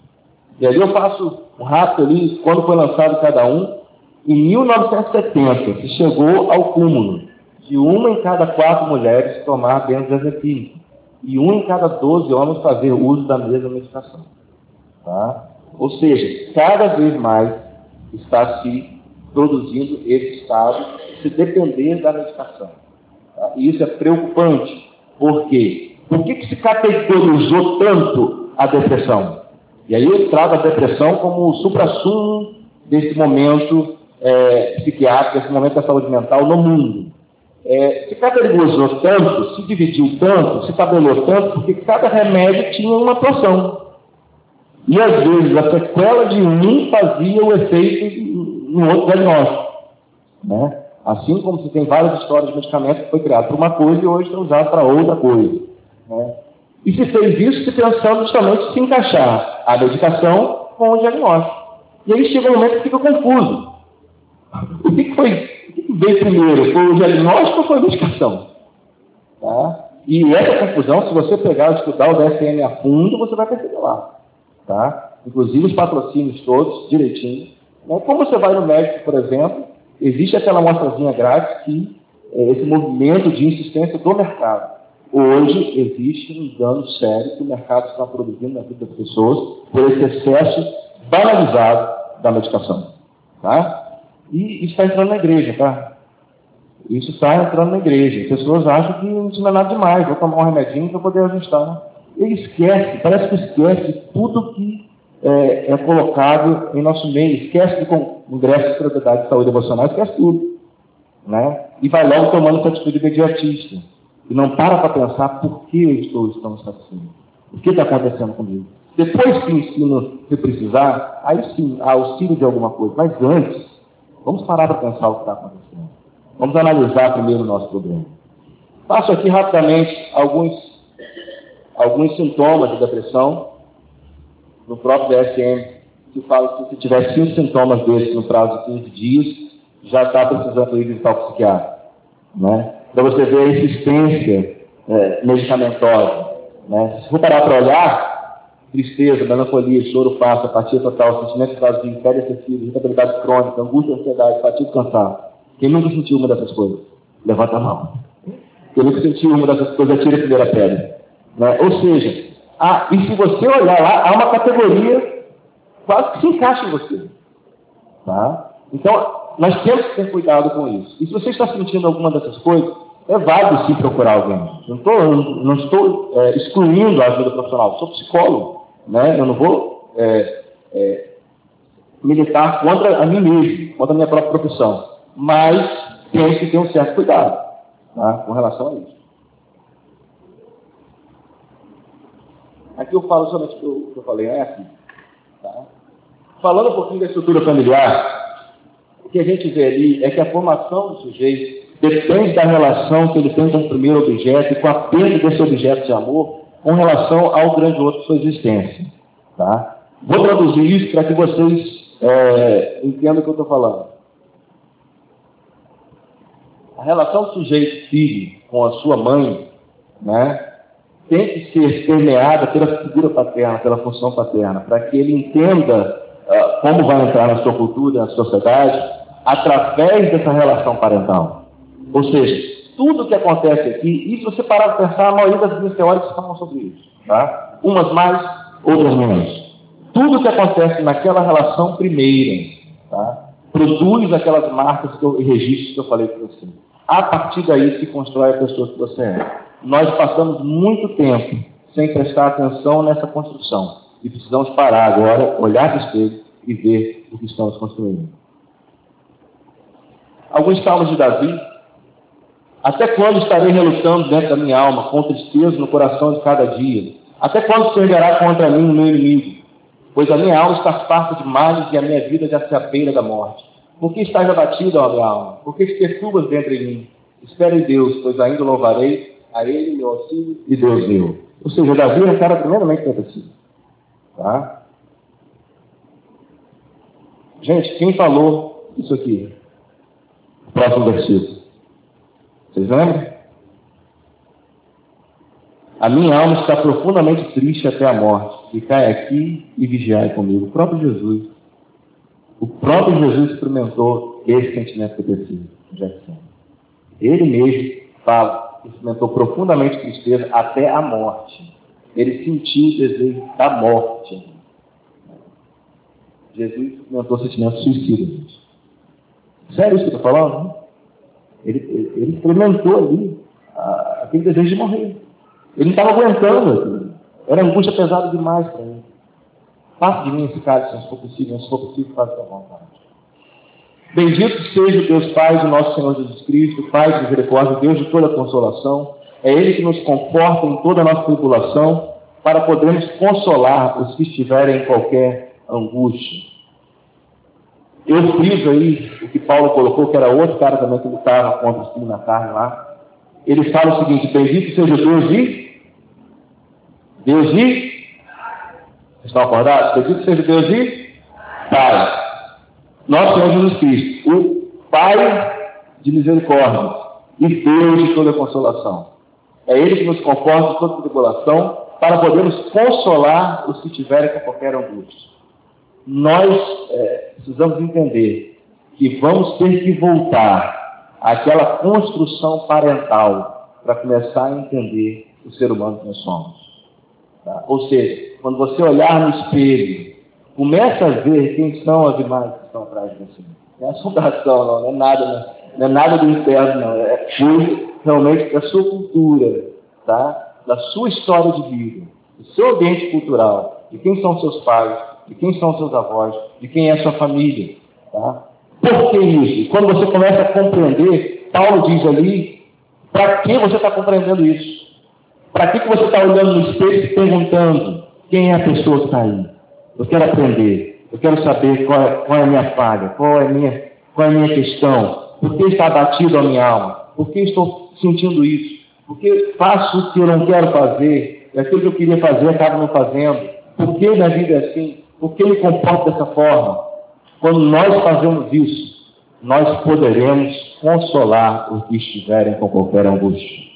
E ali eu faço um rápido ali, quando foi lançado cada um. Em 1970 se chegou ao cúmulo de uma em cada quatro mulheres tomar benzodiazepina e um em cada 12 homens fazer uso da mesma medicação. Tá? Ou seja, cada vez mais está se produzindo esse estado se depender da medicação. Tá? E isso é preocupante. Por quê? Por que, que se categorizou tanto a depressão? E aí eu trago a depressão como o supra-sumo desse momento é, psiquiátrico, desse momento da saúde mental no mundo. É, se categorizou tanto, se dividiu tanto, se tabelou tanto, porque cada remédio tinha uma atuação. E às vezes a sequela de um fazia o efeito no outro diagnóstico. Né? Assim como se tem várias histórias de medicamentos que foi criado para uma coisa e hoje estão usados para outra coisa. Né? E se fez isso se pensando justamente se encaixar a medicação com o diagnóstico. E aí chega um momento que fica confuso. O que, foi? O que, veio primeiro? Foi o diagnóstico ou foi a medicação? Tá? E essa confusão, se você pegar e estudar o DSM a fundo, você vai perceber lá tá? inclusive os patrocínios todos, direitinho. Né? Como você vai no médico, por exemplo, existe aquela amostrazinha grátis que é esse movimento de insistência do mercado. Hoje existe um dano sério que o mercado está produzindo na vida das pessoas por esse excesso banalizado da medicação. Tá? E isso está entrando na igreja, tá? Isso está entrando na igreja. As pessoas acham que isso não é nada demais, vou tomar um remedinho para poder ajustar ele esquece, parece que esquece tudo que é, é, colocado em nosso meio, esquece do Congresso de Propriedade de Saúde Emocional, esquece tudo. Né? E vai logo tomando essa atitude imediatista. E não para para pensar por que eu estou estando assim. O que está acontecendo comigo? Depois que o ensino se precisar, aí sim, há auxílio de alguma coisa. Mas antes, vamos parar para pensar o que está acontecendo. Vamos analisar primeiro o nosso problema. Passo aqui rapidamente alguns alguns sintomas de depressão, no próprio DSM, que fala que se tiver cinco sintomas desses no prazo de 15 dias, já está precisando ir visitar o psiquiatra. Né? Para você ver a existência é, medicamentosa. Né? Se for parar para olhar, tristeza, melancolia, choro passa, apatia total, sentimento vazio, pele excessiva, irritabilidade crônica, angústia, ansiedade, fatiga e cansaço. Quem nunca sentiu uma dessas coisas? Levanta a mão. Quem nunca sentiu uma dessas coisas, atira a primeira pedra. Né? Ou seja, ah, e se você olhar lá, há uma categoria quase que se encaixa em você. Tá? Então, nós temos que ter cuidado com isso. E se você está sentindo alguma dessas coisas, é válido sim procurar alguém. Não, tô, não estou é, excluindo a ajuda profissional. Sou psicólogo, né? Eu não vou é, é, militar contra a mim mesmo, contra a minha própria profissão. Mas tem que ter um certo cuidado tá? com relação a isso. Aqui eu falo somente o que eu falei, é aqui. Tá? Falando um pouquinho da estrutura familiar, que a gente vê ali é que a formação do sujeito depende da relação que ele tem com o primeiro objeto e com a perda desse objeto de amor com relação ao grande outro de sua existência. Tá? Vou traduzir isso para que vocês é, entendam o que eu estou falando. A relação do sujeito-filho com a sua mãe né, tem que ser permeada pela figura paterna, pela função paterna, para que ele entenda uh, como vai entrar na sua cultura, na sociedade, através dessa relação parental. Ou seja, tudo que acontece aqui, e se você parar de pensar, a maioria das minhas teóricas falam sobre isso. Tá? Umas mais, outras menos. Tudo que acontece naquela relação primeira tá? produz aquelas marcas e registros que eu falei para você. A partir daí se constrói a pessoa que você é. Nós passamos muito tempo sem prestar atenção nessa construção. E precisamos parar agora, olhar para o espelho e ver o que estamos construindo. Alguns salmos de Davi até quando estarei relutando dentro da minha alma, com tristeza no coração de cada dia? Até quando se erguerá contra mim o meu inimigo? Pois a minha alma está farta de males e a minha vida já se apeira da morte. Por que estás abatido, ó minha alma? Por que te perturbas dentro de mim? Espere em Deus, pois ainda louvarei a Ele, meu auxílio e Deus meu. Ou seja, Davi é um cara primeiramente depressivo. Tá? Gente, quem falou isso aqui? Próximo versículo. Vocês lembram? A minha alma está profundamente triste até a morte. Ficai aqui e vigiai comigo. O próprio Jesus. O próprio Jesus experimentou esse sentimento depressivo. Jackson. Ele mesmo fala, experimentou profundamente tristeza até a morte. Ele sentiu o desejo da morte. Jesus experimentou sentimento suicida. Sério isso que eu estou falando? Ele, ele experimentou ali a, aquele desejo de morrer. Ele não estava aguentando aquilo. Era angústia pesada demais para ele. Passe de mim esse cálice, se for possível, se for possível, faça a vontade. Bendito seja o Deus Pai do nosso Senhor Jesus Cristo, Pai de misericórdia, Deus de toda consolação. É Ele que nos conforta em toda a nossa tribulação, para podermos consolar os que estiverem em qualquer angústia eu friso aí o que Paulo colocou, que era outro cara também que lutava contra o espinho na carne lá. Ele fala o seguinte: Bendito seja Deus e. Deus e. Vocês estão acordados? Bendito seja Deus e. Pai. Nosso Senhor Jesus Cristo, o Pai de misericórdia e Deus de toda consolação. É Ele que nos conforta em toda tribulação para podermos consolar os que tiverem com qualquer angústia nós é, precisamos entender que vamos ter que voltar àquela construção parental para começar a entender o ser humano que nós somos. Tá? Ou seja, quando você olhar no espelho, começa a ver quem são as imagens que estão atrás de você. Não é assombração, não, não é nada, não, é nada do inferno, não. É coisa realmente da sua cultura, tá? da sua história de vida, do seu ambiente cultural, de quem são seus pais, de quem são seus avós, de quem é sua família. Tá? Por que isso? Quando você começa a compreender, Paulo diz ali, para que você está compreendendo isso? Para que, que você está olhando no espelho e se perguntando quem é a pessoa que está aí? Eu quero aprender, eu quero saber qual é, qual é a minha falha, qual é a minha, qual é a minha questão, por que está abatido a minha alma, por que estou sentindo isso, por que faço o que eu não quero fazer, e aquilo que eu queria fazer acabo não fazendo, por que minha vida é assim? Por que me comporto dessa forma? Quando nós fazemos isso, nós poderemos consolar os que estiverem com qualquer angústia.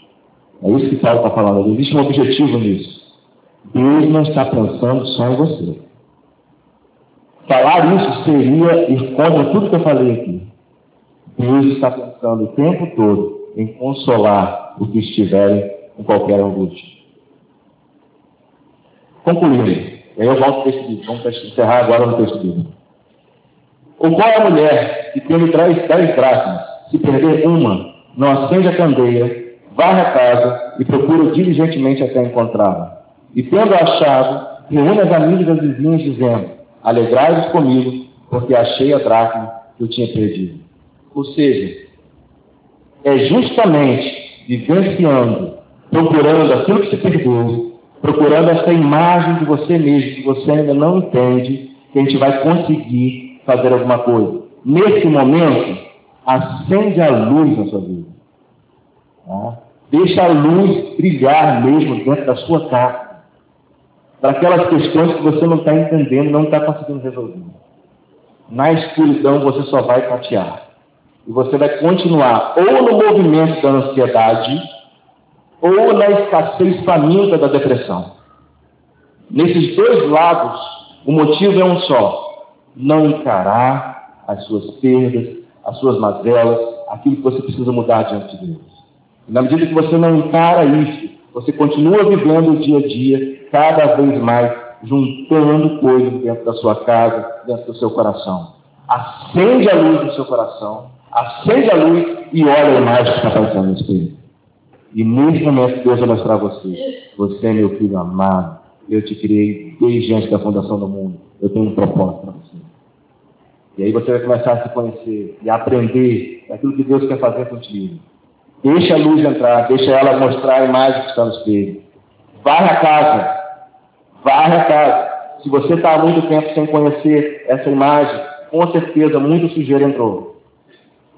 É isso que Paulo está falando. Existe um objetivo nisso. Deus não está pensando só em você. Falar isso seria ir contra tudo que eu falei aqui. Deus está pensando o tempo todo em consolar os que estiverem com qualquer angústia. Concluindo, aí eu volto ao texto bíblico. Vamos encerrar agora no texto bíblico. O qual é a mulher que tendo dez, dez dracmas, se perder uma, não acende a candeia, varre a casa e procura diligentemente até encontrá-la. E tendo achado, reúne as amigas e as vizinhas, dizendo: Alegrai-vos comigo, porque achei a dracma que eu tinha perdido. Ou seja, é justamente vivenciando, procurando aquilo que se perdeu, procurando essa imagem de você mesmo, que você ainda não entende, que a gente vai conseguir fazer alguma coisa. Nesse momento, acende a luz na sua vida. Tá? Deixa a luz brilhar mesmo dentro da sua casa. Para aquelas questões que você não está entendendo, não está conseguindo resolver. Na escuridão você só vai tatear. E você vai continuar ou no movimento da ansiedade, ou na escassez faminta da depressão. Nesses dois lados, o motivo é um só: não encarar as suas perdas, as suas mazelas, aquilo que você precisa mudar diante de Deus. E na medida que você não encara isso, você continua vivendo o dia a dia, cada vez mais juntando coisas dentro da sua casa, dentro do seu coração. Acende a luz do seu coração, acende a luz e olha a imagem que está aparecendo no espelho. E nesse momento Deus vai mostrar a você, você é meu filho amado, eu te criei desde antes da fundação do mundo, eu tenho um propósito para você. E aí você vai começar a se conhecer e aprender aquilo que Deus quer fazer contigo. Deixa a luz entrar, deixa ela mostrar a imagem que está no espelho. Varre a casa. Varre a casa. Se você está há muito tempo sem conhecer essa imagem, com certeza muita sujeira entrou.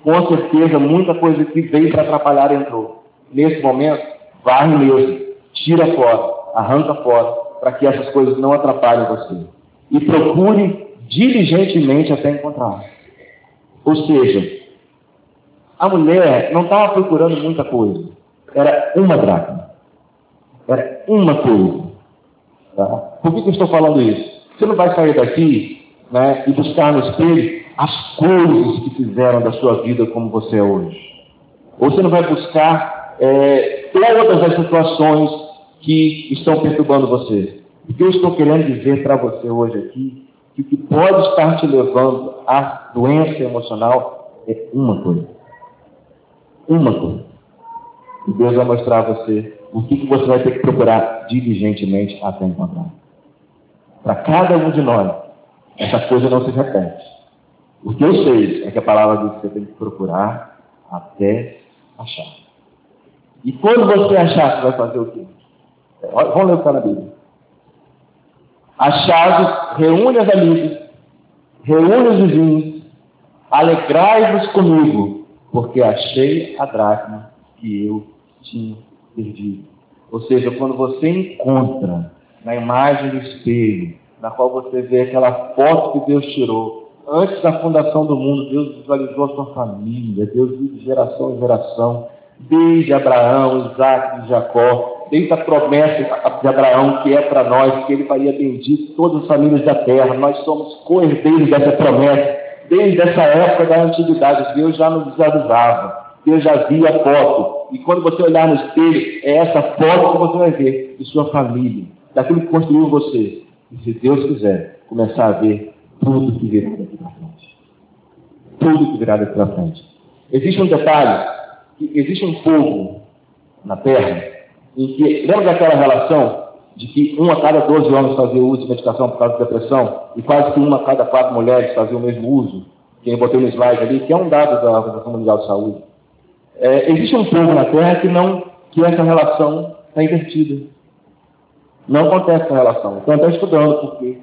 Com certeza muita coisa que veio para atrapalhar entrou. Nesse momento, varre mesmo. Tira fora, arranca fora, para que essas coisas não atrapalhem você. E procure diligentemente até encontrar. Ou seja, a mulher não estava procurando muita coisa. Era uma dracma. Era uma coisa. Tá? Por que, que eu estou falando isso? Você não vai sair daqui né, e buscar no espelho as coisas que fizeram da sua vida como você é hoje. Ou você não vai buscar é, as situações que estão perturbando você. O que eu estou querendo dizer para você hoje aqui, que o que pode estar te levando à doença emocional é uma coisa uma coisa. E Deus vai mostrar a você o que, que você vai ter que procurar diligentemente até encontrar. Para cada um de nós, essa coisa não se repete. O que eu sei é que a palavra diz que você tem que procurar até achar. E quando você achar, você vai fazer o quê? Vamos ler o que está na Bíblia. Achado, reúne as amigas, reúne os vizinhos, alegrai-vos comigo, porque achei a dracma que eu tinha perdido. Ou seja, quando você encontra na imagem do espelho, na qual você vê aquela foto que Deus tirou, antes da fundação do mundo, Deus visualizou a sua família, Deus viu de geração em geração, desde Abraão, Isaac Jacó, desde a promessa de Abraão que é para nós, que ele faria bendito todas as famílias da terra, nós somos co-herdeiros dessa promessa desde essa época da antiguidade, Deus já nos avisava, Deus já via a foto. E quando você olhar no espelho, é essa foto que você vai ver de sua família, daquilo que construiu você. E se Deus quiser, começar a ver tudo que virá daqui para frente. Tudo que virá daqui para frente. Existe um detalhe, que existe um povo na Terra, em que, lembra daquela relação de que um a cada 12 homens fazia uso de medicação por causa de depressão e quase que uma a cada quatro mulheres fazia o mesmo uso, que eu botei no slide ali, que é um dado da Organização Mundial de Saúde. É, existe um povo na Terra que não, que essa relação está invertida. Não acontece essa relação. Então, estou estudando por que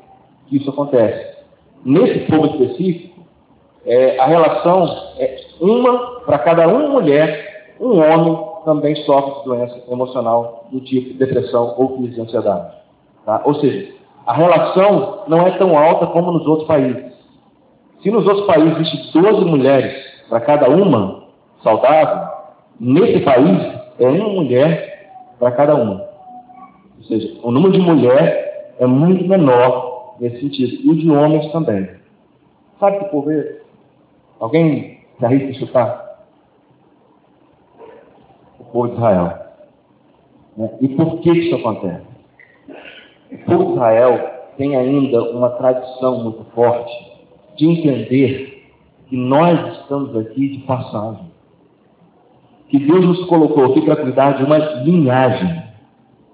isso acontece. Nesse povo específico, é, a relação é uma para cada uma mulher, um homem também sofre de doença emocional do tipo depressão ou crise de ansiedade. Tá? Ou seja, a relação não é tão alta como nos outros países. Se nos outros países existem 12 mulheres para cada uma saudável, nesse país é uma mulher para cada uma. Ou seja, o número de mulher é muito menor nesse sentido. E o de homens também. Sabe que povo é? Alguém se arrisca chutar? O povo de Israel. Né? E por que isso acontece? O povo de Israel tem ainda uma tradição muito forte de entender que nós estamos aqui de passagem. Que Deus nos colocou aqui para cuidar de uma linhagem.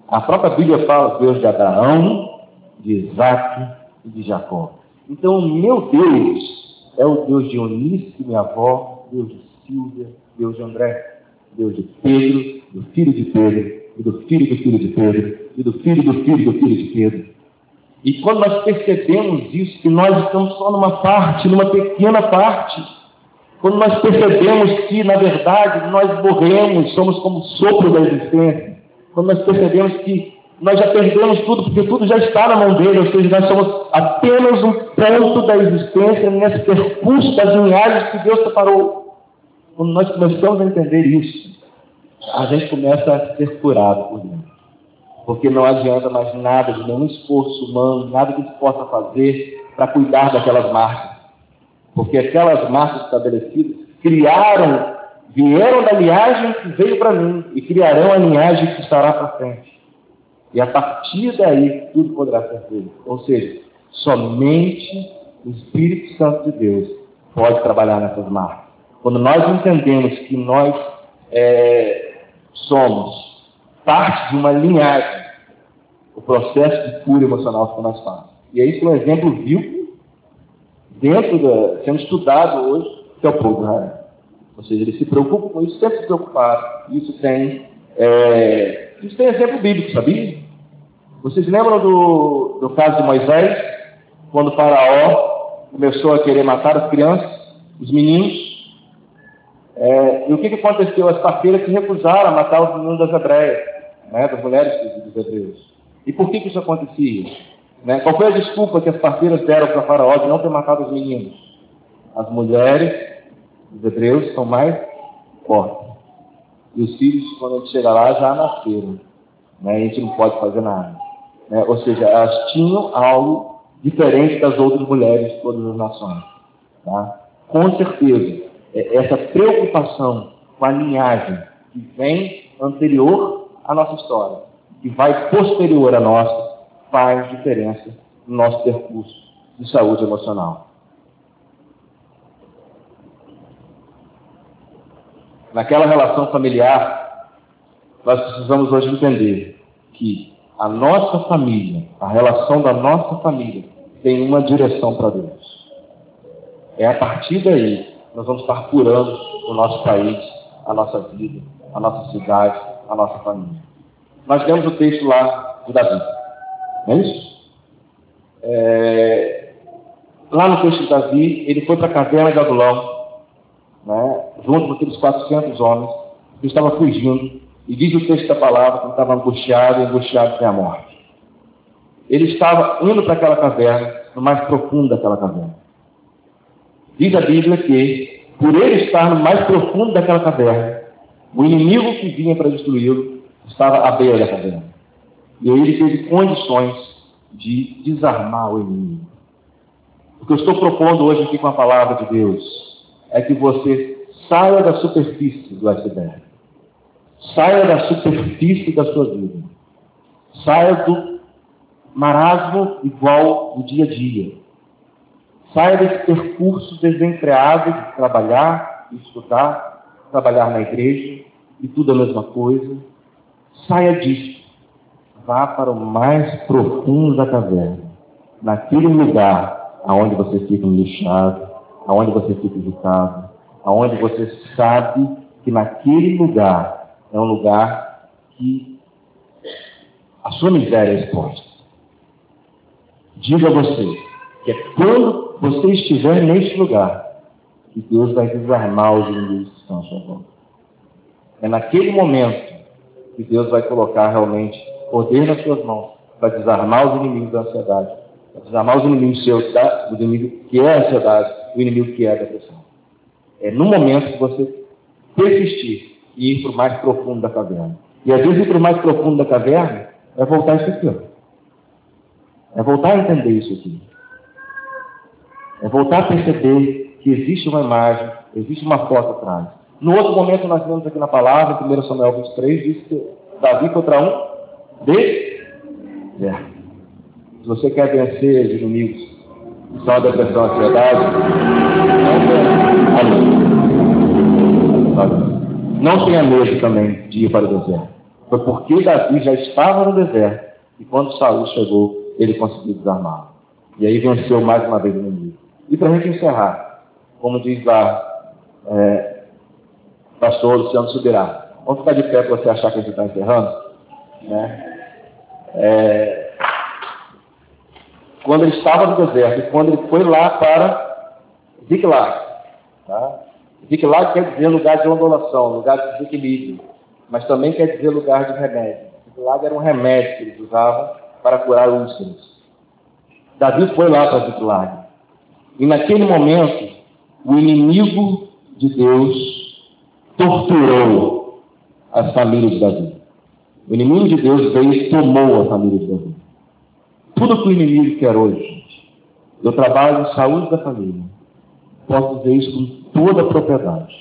A própria Bíblia fala Deus de Abraão, de Isaac e de Jacó. Então, meu Deus é o Deus de Eunice, minha avó, Deus de Silvia, Deus de André, Deus de Pedro, do filho de Pedro, e do filho do filho de Pedro, e do filho do filho do filho de Pedro. E quando nós percebemos isso, que nós estamos só numa parte, numa pequena parte, quando nós percebemos que, na verdade, nós morremos, somos como sopro da existência, quando nós percebemos que nós já perdemos tudo, porque tudo já está na mão dele, ou seja, nós somos apenas um ponto da existência nesse percurso das linhagens que Deus separou. Quando nós começamos a entender isso, a gente começa a ser curado por dentro. Porque não adianta mais nada de nenhum esforço humano, nada que se possa fazer para cuidar daquelas marcas. Porque aquelas marcas estabelecidas criaram, vieram da linhagem que veio para mim e criarão a linhagem que estará para frente. E a partir daí tudo poderá ser feito. Ou seja, somente o Espírito Santo de Deus pode trabalhar nessas marcas. Quando nós entendemos que nós é, somos parte de uma linhagem, o processo de cura emocional fica mais fácil. E é isso que um exemplo vivo dentro da, sendo estudado hoje, que é o povo Israel. Ou seja, eles se preocupam com isso, sempre se preocuparam. Isso tem, é, isso tem exemplo bíblico, sabia? Vocês lembram do, do caso de Moisés, quando o Faraó começou a querer matar as crianças, os meninos? É, e o que, que aconteceu? As parteiras se recusaram a matar os meninos das hebreias, né, das mulheres dos hebreus. E por que, que isso acontecia? Né? Qual foi a desculpa que as parteiras deram para Faraó de não ter matado os meninos? As mulheres dos hebreus são mais fortes. E os filhos, quando a gente chega lá, já nasceram. Né? A gente não pode fazer nada. Né? Ou seja, elas tinham algo diferente das outras mulheres de todas as nações. Tá? Com certeza, essa preocupação com a linhagem que vem anterior à nossa história, que vai posterior à nossa, faz diferença no nosso percurso de saúde emocional. Naquela relação familiar, nós precisamos hoje entender que a nossa família, a relação da nossa família, tem uma direção para Deus. É a partir daí nós vamos estar curando o nosso país, a nossa vida, a nossa cidade, a nossa família. Nós temos o texto lá de Davi, não é isso? É... Lá no texto de Davi, ele foi para a caverna de Adulão, né, junto com aqueles 400 homens, que estavam fugindo, e diz o texto da palavra que ele estava angustiado angustiado sem a morte. Ele estava indo para aquela caverna, no mais profundo daquela caverna. Diz a Bíblia que, por ele estar no mais profundo daquela caverna, o inimigo que vinha para destruí-lo estava à beira da caverna. E ele teve condições de desarmar o inimigo. O que eu estou propondo hoje aqui com a palavra de Deus é que você saia da superfície do iceberg. Saia da superfície da sua vida. Saia do marasmo igual do dia a dia. Saia desse percurso desenfreado de trabalhar, estudar, trabalhar na igreja e tudo a mesma coisa. Saia disso. Vá para o mais profundo da caverna. Naquele lugar aonde você fica lixado, aonde você fica irritado, aonde você sabe que naquele lugar é um lugar que a sua miséria é exposta. Diga a você que é quando você estiver neste lugar, que Deus vai desarmar os inimigos que estão à sua volta. É naquele momento que Deus vai colocar realmente poder nas suas mãos para desarmar os inimigos da ansiedade, para desarmar os inimigos seus, tá? o inimigo que é a ansiedade, o inimigo que é a depressão. É no momento que você persistir e ir para o mais profundo da caverna. E às vezes ir para o mais profundo da caverna é voltar isso aqui. Ó. É voltar a entender isso aqui. É voltar a perceber que existe uma imagem, existe uma foto atrás. No outro momento, nós vemos aqui na palavra, 1 Samuel 23, diz que Davi contra um deserto. Se você quer vencer os inimigos, são a depressão, a ansiedade, não tenha medo também de ir para o deserto. Foi porque Davi já estava no deserto e quando Saul chegou, ele conseguiu desarmá-lo. E aí venceu mais uma vez o inimigo. E para a gente encerrar, como diz lá é, pastor Luciano Subirá, vamos ficar de pé para você achar que a gente está encerrando. Né? É, quando ele estava no deserto quando ele foi lá para Ziklag. Tá? Quer dizer lugar de ondulação, lugar de desequilíbrio, mas também quer dizer lugar de remédio. Ziklag era um remédio que eles usavam para curar úlceras. Davi foi lá para Ziklag. E naquele momento, o inimigo de Deus torturou as famílias de Davi. O inimigo de Deus veio e tomou a família de Davi. Tudo que o inimigo quer hoje, gente. Eu trabalho em saúde da família. Posso dizer isso com toda a propriedade.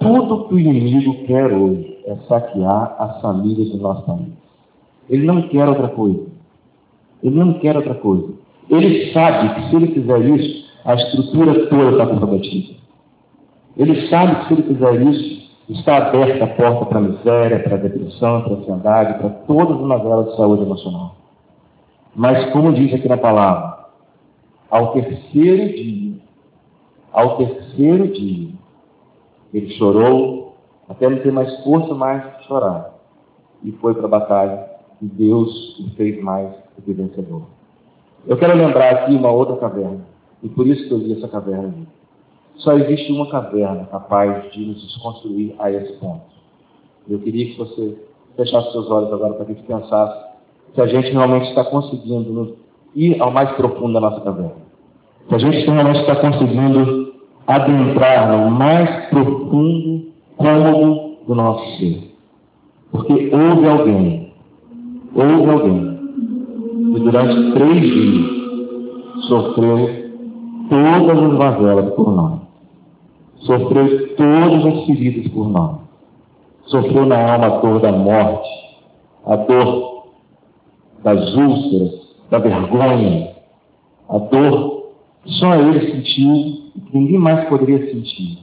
Tudo que o inimigo quer hoje é saquear as famílias do nosso país. Ele não quer outra coisa. Ele não quer outra coisa. Ele sabe que se ele fizer isso, a estrutura toda está comprometida. Ele sabe que se ele fizer isso, está aberta a porta para a miséria, para a depressão, para a ansiedade, para todas as mazelas de saúde emocional. Mas, como diz aqui na palavra, ao terceiro dia, ao terceiro dia, ele chorou, até não ter mais força mais de chorar, e foi para a batalha, e Deus o fez mais do que vencedor. Eu quero lembrar aqui uma outra caverna, e por isso que eu li essa caverna aqui. Só existe uma caverna capaz de nos desconstruir a esse ponto. Eu queria que você fechasse seus olhos agora para que a gente pensasse se a gente realmente está conseguindo ir ao mais profundo da nossa caverna. Se a gente realmente está conseguindo adentrar no mais profundo cômodo do nosso ser. Porque houve alguém, houve alguém que durante três dias sofreu todas as mazelas por nós. Sofreu todas as feridas por nós. Sofreu na alma a dor da morte, a dor das úlceras, da vergonha, a dor, só ele sentiu e que ninguém mais poderia sentir.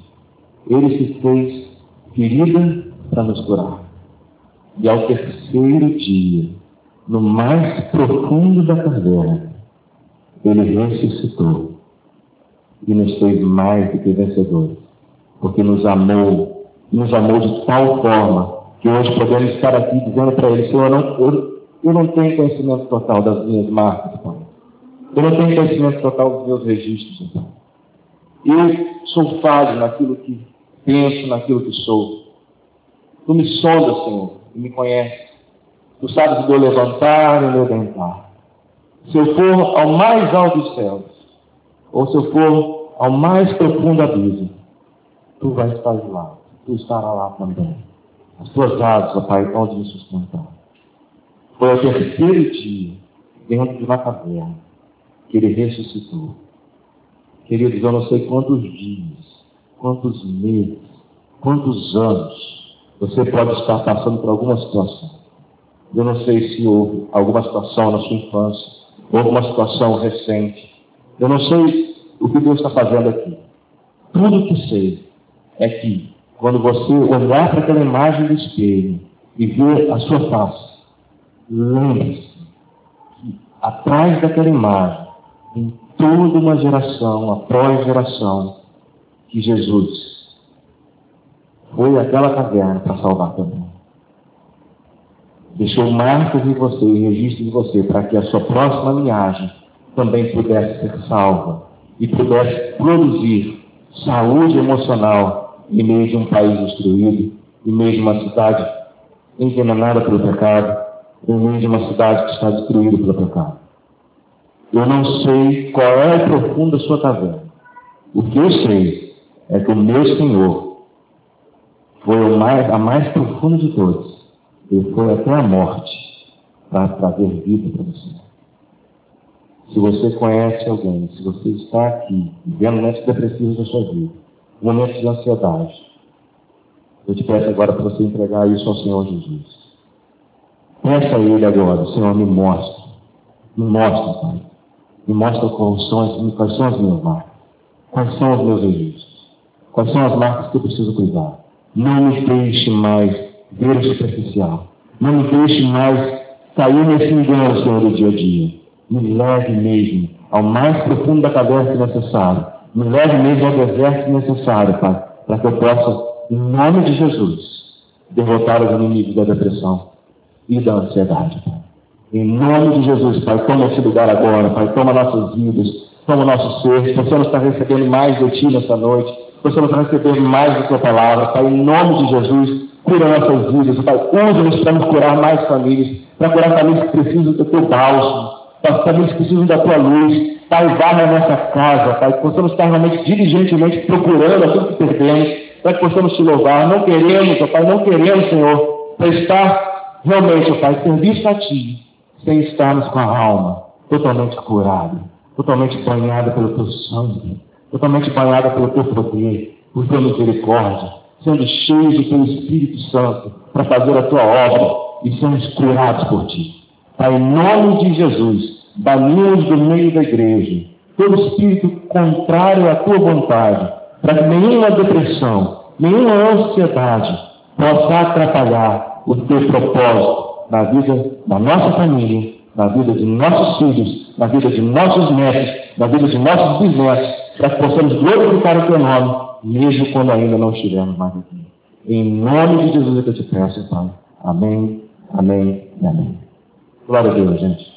Ele se fez ferida para nos curar. E ao terceiro dia, no mais profundo da caverna, ele ressuscitou e nos fez mais do que vencedores, porque nos amou, nos amou de tal forma que hoje podemos estar aqui dizendo para ele, Senhor, não, eu, eu não tenho conhecimento total das minhas marcas, Pai. Eu não tenho conhecimento total dos meus registros, Pai. Eu sou falho naquilo que penso, naquilo que sou. Tu me sondas, Senhor, e me conheces. Tu sabes o meu levantar e o meu deitar. Se eu for ao mais alto dos céus, ou se eu for ao mais profundo abismo, tu vais estar lá. Tu estarás lá também. As tuas asas, Pai, vão me sustentar. Foi ao terceiro dia, dentro de uma caverna, que ele ressuscitou. Queridos, eu não sei quantos dias, quantos meses, quantos anos você pode estar passando por alguma situação. Eu não sei se houve alguma situação na sua infância, ou alguma situação recente. Eu não sei o que Deus está fazendo aqui. Tudo que sei é que, quando você olhar para aquela imagem do espelho e ver a sua face, Lembre-se que atrás daquela imagem, em toda uma geração após geração, que Jesus foi àquela caverna para salvar também. Deixou marcas em você registros em você para que a sua próxima linhagem também pudesse ser salva e pudesse produzir saúde emocional em meio de um país destruído, em meio de uma cidade envenenada pelo pecado, em meio de uma cidade que está destruída pelo pecado. Eu não sei qual é o profundo da sua caverna. O que eu sei é que o meu Senhor foi mais, a mais profunda de todos. Ele foi até a morte para trazer vida para você. Se você conhece alguém, se você está aqui, vivendo momentos depressivos da sua vida, momentos de ansiedade, eu te peço agora para você entregar isso ao Senhor Jesus. Peça a Ele agora, Senhor, me mostra. Me mostra, Pai. Me mostra quais são as, quais são as minhas marcas. Quais são os meus registros. Quais são as marcas que eu preciso cuidar. Não me deixe mais ver o superficial. Não me deixe mais cair nesse engano, Senhor, do dia a dia. Me leve mesmo ao mais profundo da caverna necessário. Me leve mesmo ao deserto necessário, Pai, para que eu possa, em nome de Jesus, derrotar os inimigos da depressão e da ansiedade, Pai. Em nome de Jesus, Pai, toma esse lugar agora, Pai, toma nossas vidas, toma nosso ser, possamos estar recebendo mais de Ti nessa noite, possamos receber mais da Tua palavra, Pai, em nome de Jesus, cura nossas vidas, Pai, usa-nos para curar mais famílias, para curar famílias que precisam do Teu bálsamo, famílias que precisam da Tua luz, Pai, vá na nossa casa, Pai, que possamos estar realmente diligentemente procurando aquilo que perdemos, para que possamos Te louvar, não queremos, Pai, não queremos, Senhor, prestar realmente, Pai, serviço a Ti, sem estarmos com a alma totalmente curada, totalmente banhada pelo teu sangue, totalmente banhada pelo teu poder, por tua misericórdia, sendo cheios do teu Espírito Santo para fazer a tua obra e sermos curados por ti. Pai, em nome de Jesus, banimos do meio da igreja todo espírito contrário à tua vontade, para que nenhuma depressão, nenhuma ansiedade possa atrapalhar o teu propósito na vida da nossa família, na vida de nossos filhos, na vida de nossos netos, na vida de nossos bisnetos, para que possamos glorificar o teu nome, mesmo quando ainda não estivermos mais aqui. Em nome de Jesus é que eu te peço, Pai. Amém, amém e amém. Glória a Deus, gente.